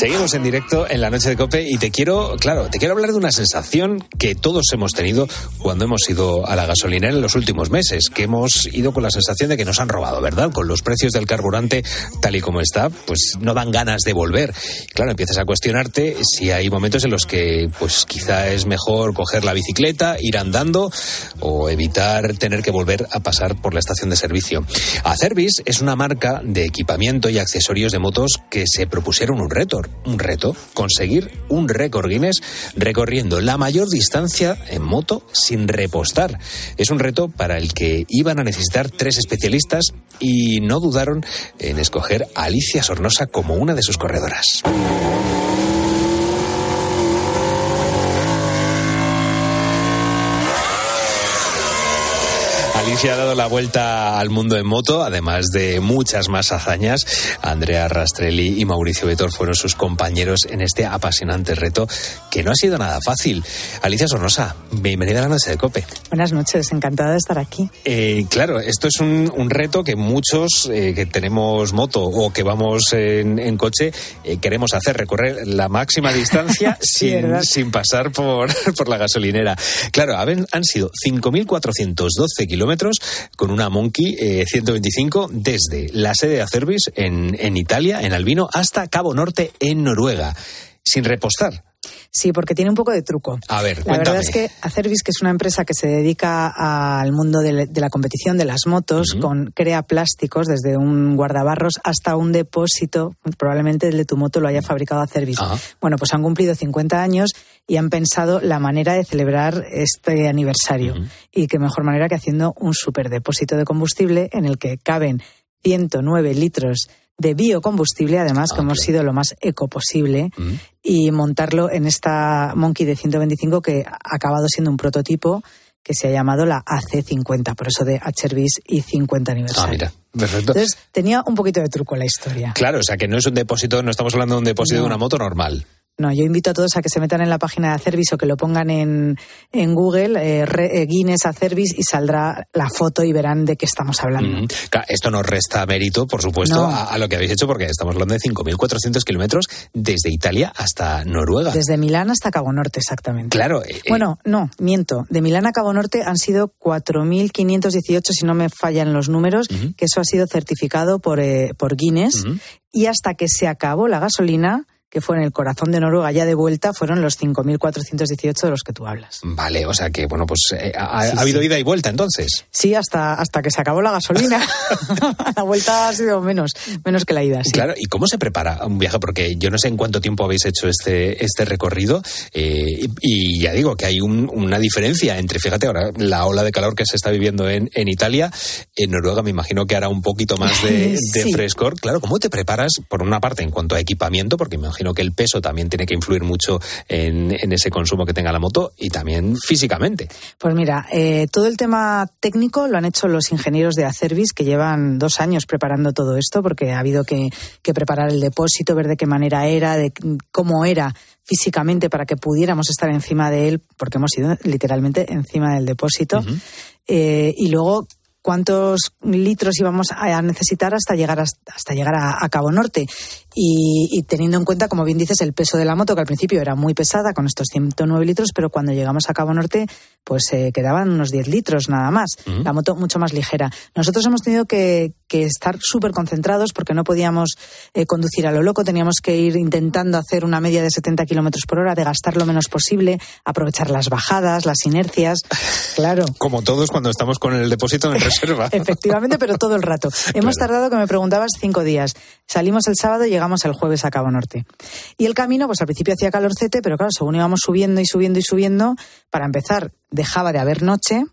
Seguimos en directo en la noche de Cope y te quiero, claro, te quiero hablar de una sensación que todos hemos tenido cuando hemos ido a la gasolinera en los últimos meses, que hemos ido con la sensación de que nos han robado, ¿verdad? Con los precios del carburante tal y como está, pues no dan ganas de volver. Claro, empiezas a cuestionarte si hay momentos en los que pues quizá es mejor coger la bicicleta, ir andando o evitar tener que volver a pasar por la estación de servicio. Acervis es una marca de equipamiento y accesorios de motos que se propusieron un reto, un reto, conseguir un récord Guinness recorriendo la mayor distancia en moto sin repostar. Es un reto para el que iban a necesitar tres especialistas y no dudaron en escoger a Alicia Sornosa como una de sus corredoras. Noticia ha dado la vuelta al mundo en moto, además de muchas más hazañas. Andrea Rastrelli y Mauricio Vetor fueron sus compañeros en este apasionante reto que no ha sido nada fácil. Alicia Sornosa, bienvenida a la noche de Cope. Buenas noches, encantada de estar aquí. Eh, claro, esto es un, un reto que muchos eh, que tenemos moto o que vamos en, en coche eh, queremos hacer, recorrer la máxima distancia Sí, sin, sin pasar por, por la gasolinera. Claro, han sido 5.412 kilómetros con una Monkey eh, 125 desde la sede de Acervis en, en Italia, en Albino, hasta Cabo Norte en Noruega, sin repostar. Sí, porque tiene un poco de truco. A ver, La cuéntame. verdad es que Acervis, que es una empresa que se dedica al mundo de, la competición de las motos, con crea plásticos desde un guardabarros hasta un depósito, probablemente el de tu moto lo haya fabricado Acervis. Bueno, pues han cumplido 50 años y han pensado la manera de celebrar este aniversario. Y qué mejor manera que haciendo un superdepósito de combustible en el que caben 109 litros de biocombustible, además, que hemos sido lo más eco posible, y montarlo en esta Monkey de 125 que ha acabado siendo un prototipo que se ha llamado la AC50, por eso de Acherbis y 50 aniversario. Ah, mira, perfecto. Entonces, tenía un poquito de truco la historia. Claro, o sea que no es un depósito, no estamos hablando de un depósito de una moto normal. No, yo invito a todos a que se metan en la página de Acervis o que lo pongan en, en Google, eh, re- eh, Guinness Acervis, y saldrá la foto y verán de qué estamos hablando. Claro, esto no resta mérito, por supuesto, No. a, a lo que habéis hecho, porque estamos hablando de 5.400 kilómetros desde Italia hasta Noruega. Desde Milán hasta Cabo Norte, exactamente. Claro, eh, Bueno, no, miento. De Milán a Cabo Norte han sido 4.518, si no me fallan los números, que eso ha sido certificado por, eh, por Guinness. Y hasta que se acabó la gasolina, que fue en el corazón de Noruega ya de vuelta, fueron los 5.418 de los que tú hablas. Vale, o sea que, bueno, pues eh, ha, Sí, ha habido sí. ida y vuelta entonces. Sí, hasta, hasta que se acabó la gasolina. la vuelta ha sido menos, menos que la ida. Sí. Claro, ¿y cómo se prepara un viaje? Porque yo no sé en cuánto tiempo habéis hecho este, este recorrido eh, y, y ya digo que hay un- una diferencia entre, fíjate ahora, la ola de calor que se está viviendo en, en Italia, en Noruega me imagino que hará un poquito más de, frescor. Claro, ¿cómo te preparas, por una parte, en cuanto a equipamiento? Porque me imagino que el peso también tiene que influir mucho en, en ese consumo que tenga la moto y también físicamente. Pues mira, eh, todo el tema técnico lo han hecho los ingenieros de Acervis que llevan dos años preparando todo esto porque ha habido que, que preparar el depósito, ver de qué manera era, de cómo era físicamente para que pudiéramos estar encima de él, porque hemos ido literalmente encima del depósito. Eh, y luego cuántos litros íbamos a necesitar hasta llegar hasta, hasta llegar a, a Cabo Norte. Y, y teniendo en cuenta como bien dices el peso de la moto que al principio era muy pesada con estos 109 litros pero cuando llegamos a Cabo Norte pues eh, quedaban unos 10 litros nada más. La moto mucho más ligera. Nosotros hemos tenido que, que estar súper concentrados porque no podíamos eh, conducir a lo loco teníamos que ir intentando hacer una media de 70 kilómetros por hora de gastar lo menos posible aprovechar las bajadas las inercias claro Como todos cuando estamos con el depósito en reserva. Efectivamente, pero todo el rato. Hemos tardado, que me preguntabas, cinco días. Salimos el sábado y llegamos el jueves a Cabo Norte. Y el camino, pues al principio hacía calorcete, pero claro, según íbamos subiendo y subiendo y subiendo, para empezar, dejaba de haber noche.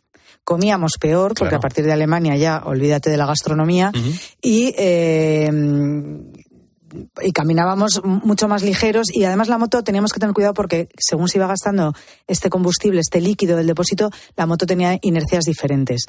Comíamos peor, porque Claro. a partir de Alemania ya olvídate de la gastronomía. Y eh, y caminábamos mucho más ligeros y además la moto teníamos que tener cuidado porque según se iba gastando este combustible, este líquido del depósito, la moto tenía inercias diferentes.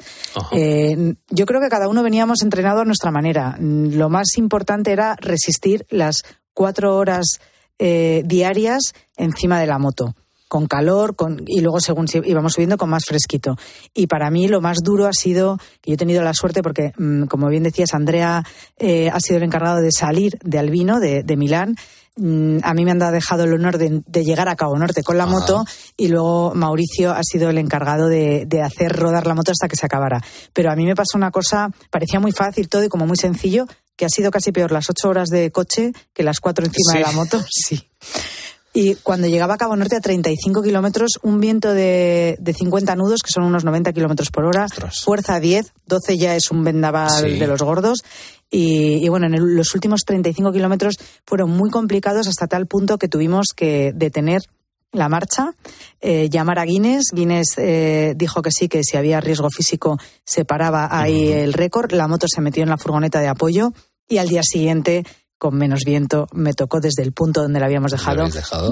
Eh, yo creo que cada uno veníamos entrenado a nuestra manera. Lo más importante era resistir las cuatro horas eh, diarias encima de la moto con calor con, y luego según si- íbamos subiendo con más fresquito. Y para mí lo más duro ha sido, que yo he tenido la suerte porque, mm, como bien decías, Andrea eh, ha sido el encargado de salir de Albino, de, de Milán. Mm, A mí me han dado- dejado el honor de, de llegar a Cabo Norte con la moto y luego Mauricio ha sido el encargado de, de hacer rodar la moto hasta que se acabara. Pero a mí me pasó una cosa, parecía muy fácil todo y como muy sencillo, que ha sido casi peor las ocho horas de coche que las cuatro encima Sí. de la moto. Sí. Y cuando llegaba a Cabo Norte a 35 kilómetros, un viento de, de 50 nudos, que son unos 90 kilómetros por hora, fuerza 10, 12 ya es un vendaval Sí. de los gordos. Y, y bueno, en el- los últimos 35 kilómetros fueron muy complicados hasta tal punto que tuvimos que detener la marcha, eh, llamar a Guinness. Guinness eh, dijo que sí, que si había riesgo físico se paraba ahí el récord. La moto se metió en la furgoneta de apoyo y al día siguiente con menos viento, me tocó desde el punto donde la habíamos dejado,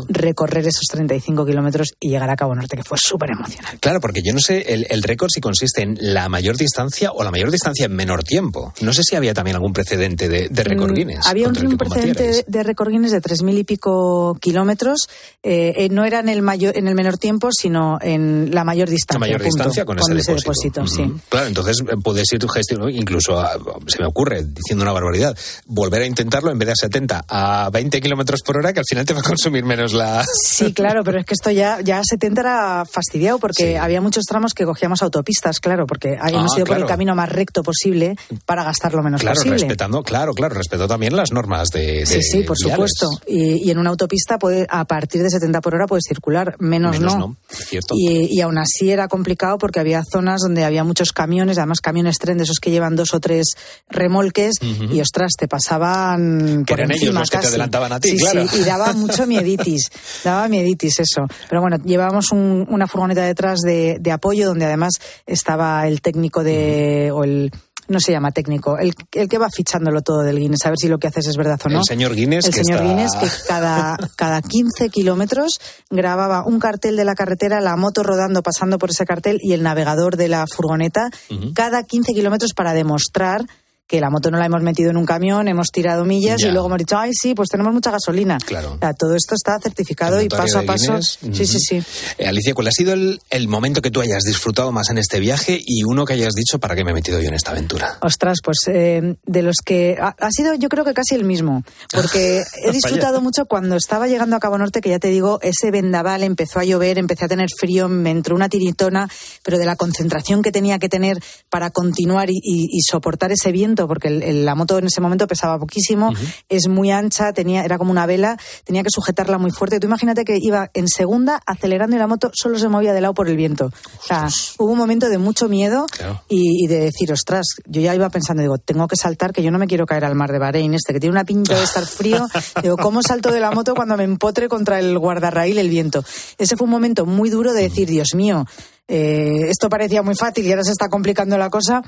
recorrer esos 35 kilómetros y llegar a Cabo Norte, que fue súper emocionante. Claro, porque yo no sé el, el récord si consiste en la mayor distancia o la mayor distancia en menor tiempo. No sé si había también algún precedente de, de récord Mm, Guinness. Había un, precedente de, de récord Guinness de tres mil y pico kilómetros. Eh, eh, no era en el mayor, en el menor tiempo, sino en la mayor distancia. La mayor punto, distancia con, ese depósito. sí. Ujú. Claro, entonces eh, puedes ir gestionando, incluso a- se me ocurre, diciendo una barbaridad, volver a intentarlo en vez de a 70 a 20 kilómetros por hora, que al final te va a consumir menos la. Sí, claro, pero es que esto ya, ya a 70 era fastidiado porque había muchos tramos que cogíamos autopistas, claro, porque hemos Ah, ido por el camino más recto posible para gastar lo menos Claro, posible. respetando, claro, claro, respeto también las normas de. Sí, de sí, por viales. supuesto. Y, y en una autopista puede, a partir de 70 por hora puedes circular, menos, Menos no. no, es cierto. Y, y aún así era complicado porque había zonas donde había muchos camiones, además camiones tren de esos que llevan dos o tres remolques y ostras, te pasaban Que por eran ellos los que te adelantaban a ti, Sí, claro. sí, y daba mucho mieditis, daba mieditis eso. Pero bueno, llevábamos un- una furgoneta detrás de, de apoyo donde además estaba el técnico de, o el no se llama técnico, el, el que va fichándolo todo del Guinness, a ver si lo que haces es verdad o no. El señor Guinness El que señor está- Guinness que cada, cada 15 kilómetros grababa un cartel de la carretera, la moto rodando, pasando por ese cartel y el navegador de la furgoneta cada 15 kilómetros para demostrar que la moto no la hemos metido en un camión, hemos tirado millas Ya. y luego hemos dicho, ay, sí, pues tenemos mucha gasolina. Claro. O sea, todo esto está certificado y paso a paso. Sí, sí, sí. Eh, Alicia, ¿cuál ha sido el, el momento que tú hayas disfrutado más en este viaje y uno que hayas dicho para qué me he metido yo en esta aventura? Ostras, pues eh, de los que ha, ha sido yo creo que casi el mismo, porque he disfrutado mucho cuando estaba llegando a Cabo Norte, que ya te digo, ese vendaval empezó a llover, empecé a tener frío, me entró una tiritona, pero de la concentración que tenía que tener para continuar y, y- y soportar ese viento, porque el- el- la moto en ese momento pesaba poquísimo, es muy ancha, tenía, era como una vela, tenía que sujetarla muy fuerte. Tú imagínate que iba en segunda acelerando y la moto solo se movía de lado por el viento. O sea, hubo un momento de mucho miedo y, y de decir, ostras, yo ya iba pensando, digo, tengo que saltar, que yo no me quiero caer al mar de Bahrein, este, que tiene una pinta de estar frío. digo, ¿cómo salto de la moto cuando me empotre contra el guardarraíl el viento? Ese fue un momento muy duro de decir, Dios mío, eh, esto parecía muy fácil y ahora se está complicando la cosa,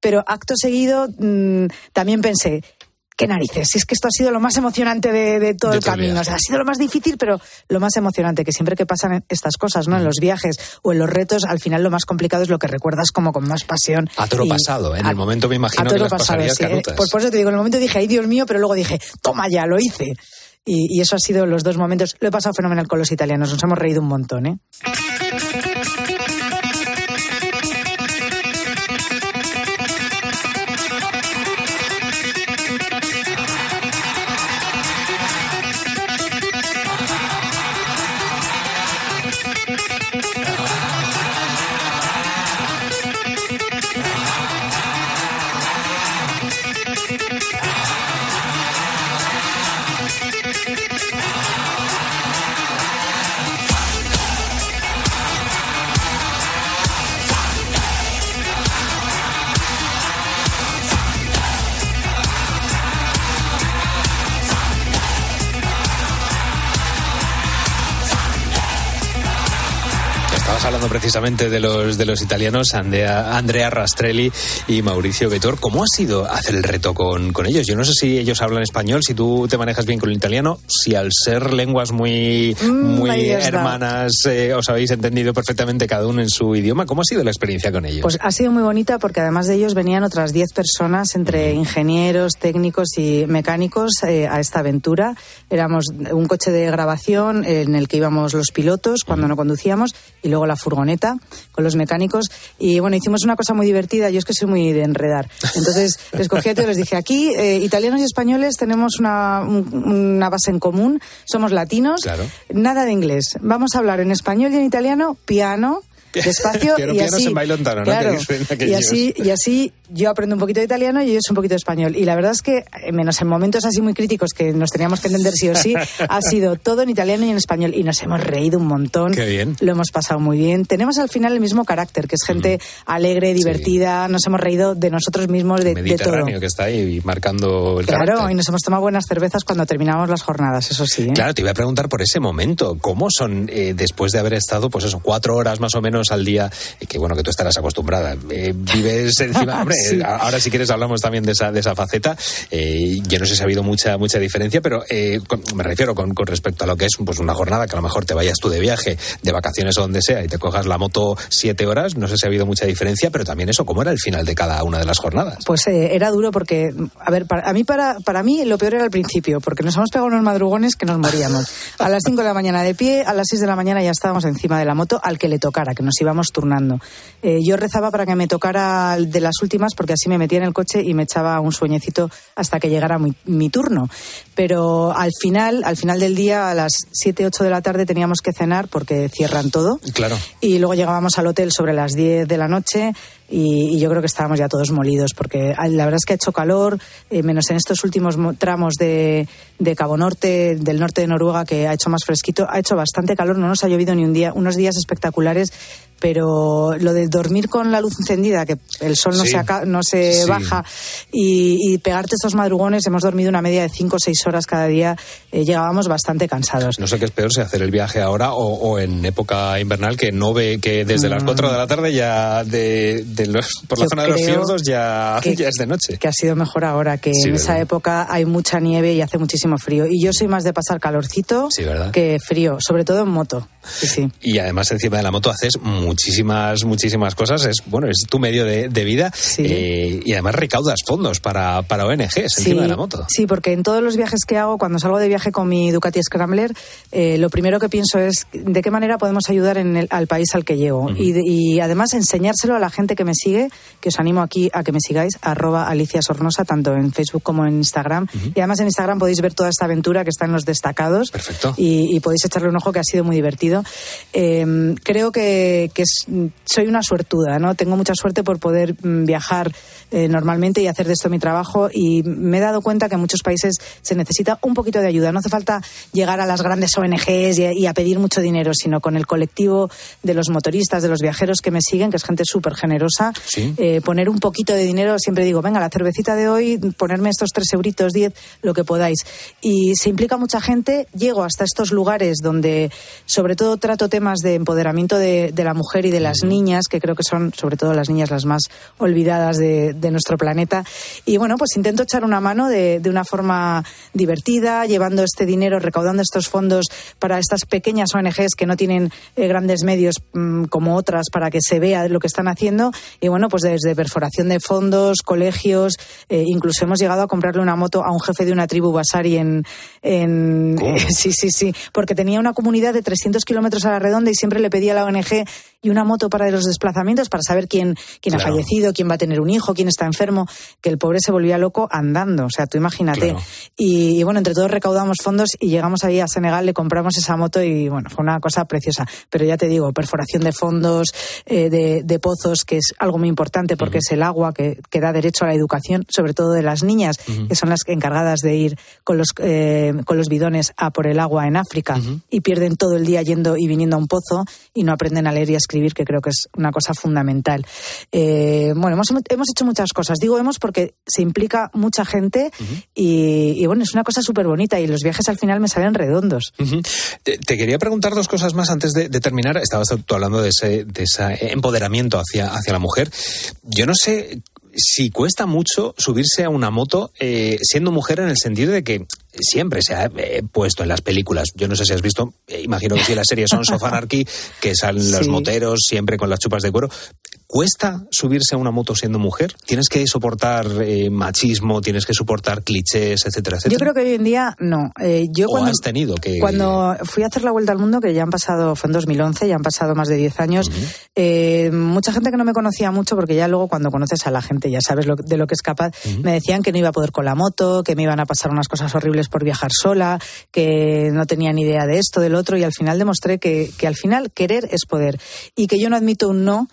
pero acto seguido mm, también pensé, qué narices, si es que esto ha sido lo más emocionante de, de todo De el camino. viaje. O sea, ha sido lo más difícil, pero lo más emocionante, que siempre que pasan estas cosas, ¿no? En los viajes o en los retos, al final lo más complicado es lo que recuerdas como con más pasión. A toro Y- pasado, ¿eh? en a- el momento me imagino a que toro las pasado, pasarías sí, eh. canutas. Pues por eso te digo, en el momento dije, ay Dios mío, pero luego dije, toma ya, lo hice. Y, y eso ha sido los dos momentos. Lo he pasado fenomenal con los italianos, nos hemos reído un montón, ¿eh? Hablando precisamente de los de los italianos, Andrea, Andrea Rastrelli y Mauricio Vettor. ¿Cómo ha sido hacer el reto con, con ellos? Yo no sé si ellos hablan español, si tú te manejas bien con el italiano, si al ser lenguas muy, muy has dado. hermanas eh, os habéis entendido perfectamente cada uno en su idioma. ¿Cómo ha sido la experiencia con ellos? Pues ha sido muy bonita porque además de ellos venían otras 10 personas, entre ingenieros, técnicos y mecánicos, eh, a esta aventura. Éramos un coche de grabación en el que íbamos los pilotos cuando no conducíamos y luego la furgoneta con los mecánicos. Y bueno, hicimos una cosa muy divertida. Yo es que soy muy de enredar. Entonces les cogí a todos y les dije, aquí eh, italianos y españoles tenemos una, un- una base en común, somos latinos, Claro. nada de inglés. Vamos a hablar en español y en italiano, piano, despacio y así en ¿no? claro, dicen y así y así yo aprendo un poquito de italiano y ellos un poquito de español y la verdad es que eh, menos en momentos así muy críticos que nos teníamos que entender sí o sí ha sido todo en italiano y en español y nos hemos reído un montón Qué bien. lo hemos pasado muy bien tenemos al final el mismo carácter que es gente alegre divertida nos hemos reído de nosotros mismos de, de todo que está ahí marcando el claro carácter. y nos hemos tomado buenas cervezas cuando terminamos las jornadas eso sí ¿eh? Claro, te iba a preguntar por ese momento. ¿Cómo son, eh, después de haber estado, pues eso, cuatro horas más o menos menos al día, eh, que bueno, que tú estarás acostumbrada. Eh, vives encima, hombre, Sí. a- ahora si quieres hablamos también de esa, de esa faceta. Eh, yo no sé si ha habido mucha, mucha diferencia, pero eh, con- me refiero con, con respecto a lo que es pues una jornada, que a lo mejor te vayas tú de viaje, de vacaciones o donde sea, y te cojas la moto siete horas, no sé si ha habido mucha diferencia, pero también eso, ¿cómo era el final de cada una de las jornadas? Pues eh, era duro porque, a ver, para, a mí para, para mí lo peor era al principio, porque nos hemos pegado unos madrugones que nos moríamos. A las 5 de la mañana de pie, a las 6 de la mañana ya estábamos encima de la moto al que le tocara, que nos íbamos turnando. Eh, yo rezaba para que me tocara de las últimas porque así me metía en el coche y me echaba un sueñecito hasta que llegara mi, mi turno. Pero al final, al final del día, a las 7, 8 de la tarde teníamos que cenar porque cierran todo. Claro. Y luego llegábamos al hotel sobre las 10 de la noche y, y yo creo que estábamos ya todos molidos porque ah, la verdad es que ha hecho calor, eh, menos en estos últimos mo- tramos de, de Cabo Norte, del norte de Noruega, que ha hecho más fresquito. Ha hecho bastante calor, no nos ha llovido ni un día, unos días espectaculares, pero lo de dormir con la luz encendida, que el sol no Sí. se, aca- no se Sí. baja, y, y pegarte estos madrugones, hemos dormido una media de 5 o 6 horas cada día, eh, llegábamos bastante cansados. No sé qué es peor, si hacer el viaje ahora o, o en época invernal, que no ve que desde las 4 de la tarde ya de, de los- por la Yo zona de los fiordos ya, que- ya es de noche. que ha sido mejor ahora, que Sí, en esa ¿verdad? época hay mucha nieve y hace muchísimo frío. Y yo soy más de pasar calorcito que frío, sobre todo en moto. Y además encima de la moto haces muchísimas, muchísimas cosas. Es bueno, es tu medio de, de vida eh, y además recaudas fondos para, para ONGs encima de la moto. Sí, porque en todos los viajes que hago, cuando salgo de viaje con mi Ducati Scrambler, eh, lo primero que pienso es de qué manera podemos ayudar en el- al país al que llego. y, de- y además enseñárselo a la gente que me sigue, que os animo aquí a que me sigáis, arroba Alicia Sornosa, tanto en Facebook como en Instagram. Y además en Instagram podéis ver toda esta aventura que está en los destacados. Perfecto. Y, y podéis echarle un ojo que ha sido muy divertido. Eh, creo que, que es- soy una suertuda, ¿no? Tengo mucha suerte por poder mm, viajar eh, normalmente y hacer de esto mi trabajo y me he dado cuenta que en muchos países se necesita un poquito de ayuda. No hace falta llegar a las grandes ONGs y, y a pedir mucho dinero, sino con el colectivo de los motoristas, de los viajeros que me siguen, que es gente súper generosa, Sí. eh, poner un poquito de dinero, siempre digo, venga, la cervecita de hoy, ponerme estos tres euritos, diez, lo que podáis. Y se implica mucha gente, llego hasta estos lugares donde sobre todo trato temas de empoderamiento de, de la mujer y de las niñas, que creo que son sobre todo las niñas las más olvidadas de, de nuestro planeta. Y bueno, pues intento echar una mano de, de una forma divertida, llevando este dinero, recaudando estos fondos para estas pequeñas ONGs que no tienen eh, grandes medios mm, como otras para que se vea lo que están haciendo. Y bueno, pues desde perforación de fondos, colegios, eh, incluso hemos llegado a comprarle una moto a un jefe de una tribu basari en. en sí, sí, sí, porque tenía una comunidad de 300 kilómetros a la redonda y siempre le pedía a la ONG y una moto para los desplazamientos para saber quién, quién ha fallecido, quién va a tener un hijo, quién está enfermo, que el pobre se volvía loco andando. O sea, tú imagínate. Claro. Y, y bueno, entre todos recaudamos fondos y llegamos ahí a Senegal, le compramos esa moto y bueno, fue una cosa preciosa. Pero ya te digo, perforación de fondos, eh, de, de pozos, que es algo muy importante porque es el agua que, que da derecho a la educación, sobre todo de las niñas, que son las encargadas de ir con los, eh, con los bidones a por el agua en África y pierden todo el día yendo y viniendo a un pozo y no aprenden a leer y a escribir, que creo que es una cosa fundamental. Eh, bueno, hemos, hemos hecho muchas cosas. Digo hemos porque se implica mucha gente y, y bueno, es una cosa súper bonita y los viajes al final me salen redondos. Ujú. Te, te quería preguntar dos cosas más antes de, de terminar. Estabas tú hablando de ese, de ese empoderamiento hacia, hacia la mujer. Yo no sé si cuesta mucho subirse a una moto eh, siendo mujer en el sentido de que siempre se ha eh, puesto en las películas. Yo no sé si has visto, eh, imagino que sí, la serie Sons of Anarchy, que salen los Sí. moteros siempre con las chupas de cuero. ¿Cuesta subirse a una moto siendo mujer? ¿Tienes que soportar eh, machismo, tienes que soportar clichés, etcétera, etcétera? Yo creo que hoy en día no. Eh, yo ¿O cuando, has tenido que...? Cuando fui a hacer la vuelta al mundo, que ya han pasado, fue en 2011, ya han pasado más de 10 años, eh, mucha gente que no me conocía mucho, porque ya luego cuando conoces a la gente ya sabes lo- de lo que es capaz, me decían que no iba a poder con la moto, que me iban a pasar unas cosas horribles por viajar sola, que no tenía ni idea de esto, del otro, y al final demostré que, que al final querer es poder y que yo no admito un no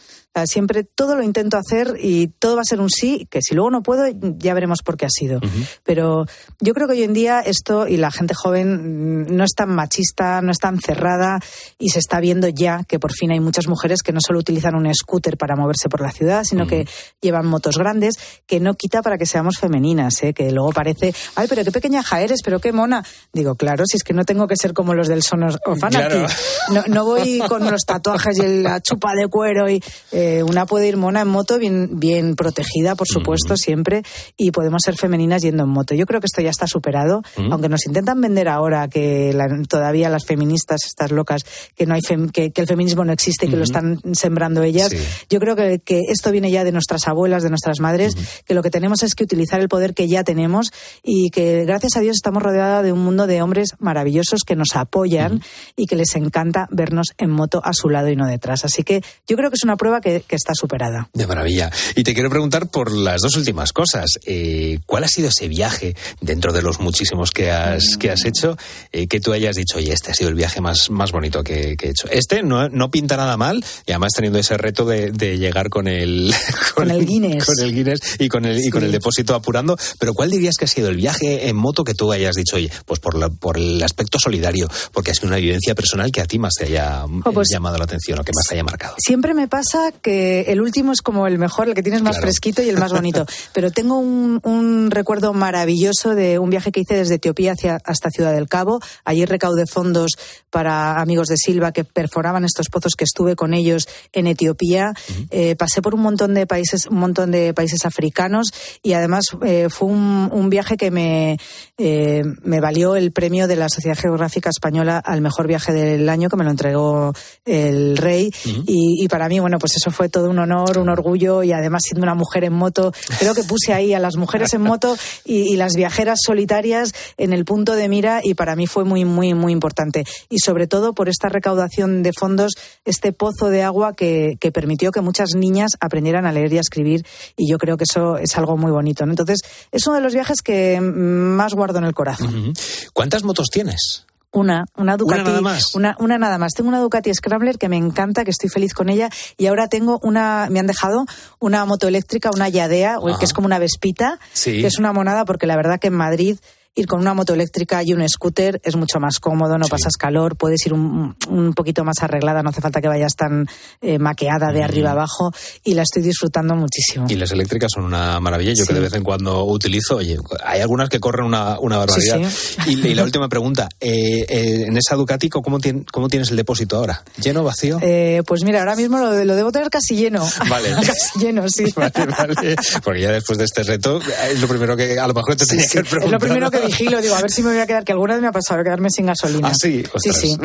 siempre todo lo intento hacer y todo va a ser un sí, que si luego no puedo, ya veremos por qué ha sido. Pero yo creo que hoy en día esto y la gente joven mm, no es tan machista, no es tan cerrada y se está viendo ya que por fin hay muchas mujeres que no solo utilizan un scooter para moverse por la ciudad, sino que llevan motos grandes, que no quita para que seamos femeninas, ¿eh? que luego parece, ay, pero qué pequeña ja eres, pero qué mona. Digo, claro, si es que no tengo que ser como los del Sonos of Anarchy. Claro. No, no voy con los tatuajes y la chupa de cuero y eh, una puede ir mona en moto bien, bien protegida, por supuesto, siempre, y podemos ser femeninas yendo en moto. Yo creo que esto ya está superado, Mm. aunque nos intentan vender ahora que la- todavía las feministas, estas locas, que no hay fem- que, que el feminismo no existe, que lo están sembrando ellas. Sí. Yo creo que, que esto viene ya de nuestras abuelas, de nuestras madres, que lo que tenemos es que utilizar el poder que ya tenemos y que gracias a Dios estamos rodeadas de un mundo de hombres maravillosos que nos apoyan y que les encanta vernos en moto a su lado y no detrás. Así que yo creo que es una prueba que, que está superada. De maravilla. Y te quiero preguntar por las dos últimas cosas. Eh, ¿Cuál ha sido ese viaje dentro de los muchísimos que has, que has hecho eh, que tú hayas dicho, oye, este ha sido el viaje más, más bonito que, que he hecho? Este no, no pinta nada mal y además teniendo ese reto de, de llegar con el, Con el Guinness. con el Guinness y con el, y con el depósito apurando. Pero ¿cuál dirías que ha sido el viaje en moto que tú hayas dicho, oye, pues por, la- por el aspecto solidario, porque ha sido una vivencia personal que a ti más te haya Oh, pues- llamado la atención o que más te haya marcado? Siempre me pasa que el último es como el mejor, el que tienes más Claro. fresquito y el más bonito. Pero tengo un, un recuerdo maravilloso de un viaje que hice desde Etiopía hacia, hasta Ciudad del Cabo. Allí recaudé fondos para amigos de Silva que perforaban estos pozos que estuve con ellos en Etiopía. Eh, pasé por un montón de países, un montón de países africanos y además eh, fue un, un viaje que me, eh, me valió el premio de la Sociedad Geográfica Española al mejor viaje del año que me lo entregó el rey y, y para mí bueno pues eso fue todo un honor un orgullo y además siendo una mujer en moto creo que puse ahí a las mujeres en moto y, las viajeras solitarias en el punto de mira y para mí fue muy muy muy importante y sobre todo por esta recaudación de fondos este pozo de agua que, que permitió que muchas niñas aprendieran a leer y a escribir y yo creo que eso es algo muy bonito entonces es uno de los viajes que más guardo en el corazón. ¿Cuántas motos tienes? Una, una Ducati. nada más? Una, una nada más. Tengo una Ducati Scrambler que me encanta, que estoy feliz con ella. Y ahora tengo una, me han dejado una moto eléctrica, una Yadea, Ajá. que es como una Vespita, Sí. que es una monada porque la verdad que en Madrid ir con una moto eléctrica y un scooter es mucho más cómodo, no pasas calor, puedes ir un, un poquito más arreglada, no hace falta que vayas tan eh, maqueada de arriba abajo y la estoy disfrutando muchísimo. Y las eléctricas son una maravilla. Yo Sí. que de vez en cuando utilizo, oye, hay algunas que corren una, una barbaridad. Sí, Y, y la última pregunta, eh, eh, en esa Ducati, ¿cómo, tien- ¿cómo tienes el depósito ahora? ¿Lleno, vacío? Eh, pues mira, ahora mismo lo, lo debo tener casi lleno. Vale. casi lleno, sí. Vale, vale. Porque ya después de este reto, es lo primero que a lo mejor te Sí, tenía sí. que haber Es lo primero que vigilo, digo, a ver si me voy a quedar, que alguna vez me ha pasado quedarme sin gasolina. Ah, sí, sí, ostras. sí.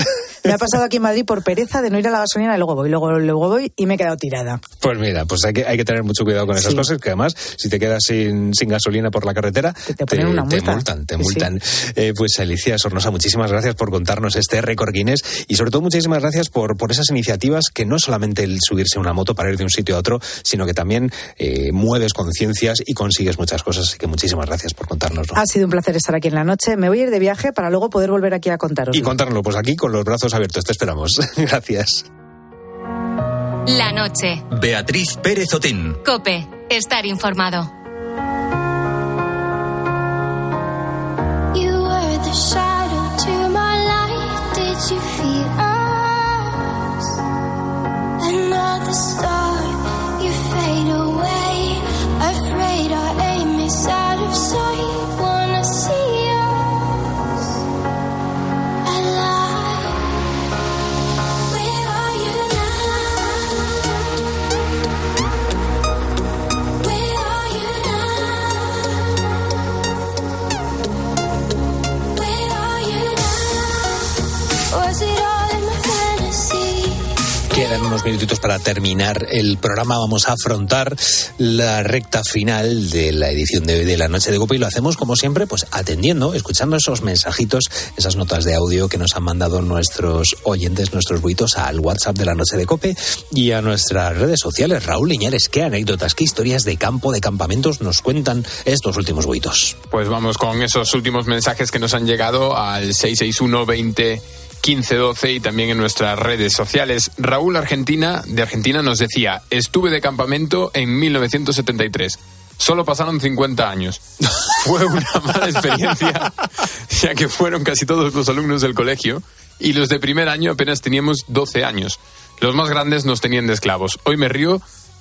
Me ha pasado aquí en Madrid por pereza de no ir a la gasolina y luego voy, luego, luego voy y me he quedado tirada. Pues mira, pues hay que, hay que tener mucho cuidado con esas Sí. cosas, que además, si te quedas sin, sin gasolina por la carretera, te, ponen una multa. multan, te Sí, sí. multan. Eh, pues Alicia Sornosa, muchísimas gracias por contarnos este récord Guinness y sobre todo muchísimas gracias por, por esas iniciativas que no es solamente el subirse a una moto para ir de un sitio a otro, sino que también eh, mueves conciencias y consigues muchas cosas. Así que muchísimas gracias por contárnoslo. Ha sido un placer estar aquí en la noche. Me voy a ir de viaje para luego poder volver aquí a contaros. Y contárnoslo, pues aquí con los brazos abiertos. Te esperamos. gracias. La noche. Beatriz Pérez Otín. Cope. Estar informado. You were the shadow Quedan unos minutitos para terminar el programa. Vamos a afrontar la recta final de la edición de hoy de la Noche de Copa y lo hacemos como siempre, pues atendiendo, escuchando esos mensajitos, esas notas de audio que nos han mandado nuestros oyentes, nuestros buitos al WhatsApp de la Noche de Cope y a nuestras redes sociales. Raúl Liñares, qué anécdotas, qué historias de campo, de campamentos nos cuentan estos últimos buitos. Pues vamos con esos últimos mensajes que nos han llegado al 661 20 1512 y también en nuestras redes sociales. Raúl Argentina de Argentina nos decía, estuve de campamento en 1973. Solo pasaron 50 años. Fue una mala experiencia, ya que fueron casi todos los alumnos del colegio y los de primer año apenas teníamos 12 años. Los más grandes nos tenían de esclavos. Hoy me río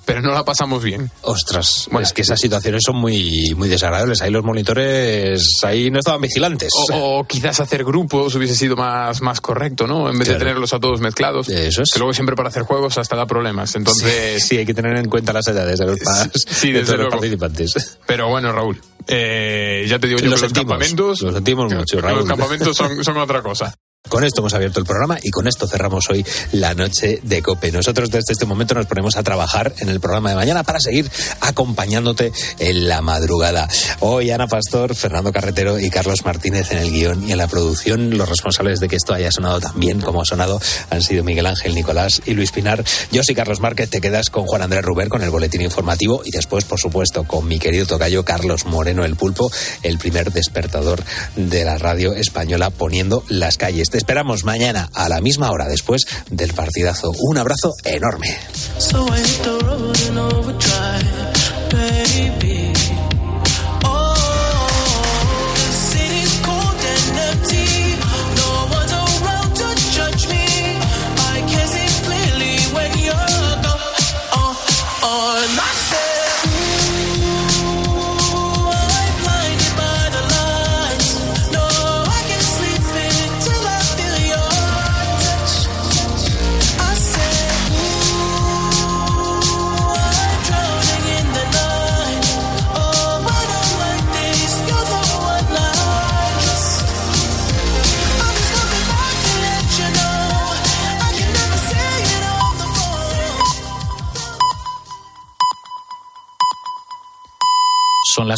pero no la pasamos bien. Ostras, bueno, es que esas situaciones son muy, muy desagradables. Ahí los monitores, ahí no estaban vigilantes. O, quizás hacer grupos hubiese sido más, más correcto, ¿no? En vez de tenerlos a todos mezclados. Eso es. Que luego siempre para hacer juegos hasta da problemas. Entonces. Sí, hay que tener en cuenta las edades de los, sí, de todos los participantes. Pero bueno, Raúl, eh, ya te digo yo que los campamentos. Los sentimos mucho, Raúl. Los campamentos son, son otra cosa. Con esto hemos abierto el programa y con esto cerramos hoy la noche de Cope. Nosotros desde este momento nos ponemos a trabajar en el programa de mañana para seguir acompañándote en la madrugada. Hoy Ana Pastor, Fernando Carretero y Carlos Martínez en el guion y en la producción. Los responsables de que esto haya sonado tan bien como ha sonado han sido Miguel Ángel Nicolás y Luis Pinar. Yo soy Carlos Márquez, te quedas con Juan Andrés Ruber con el boletín informativo y después, por supuesto, con mi querido tocayo Carlos Moreno el Pulpo, el primer despertador de la radio española poniendo las calles esperamos mañana a la misma hora después del partidazo. Un abrazo enorme.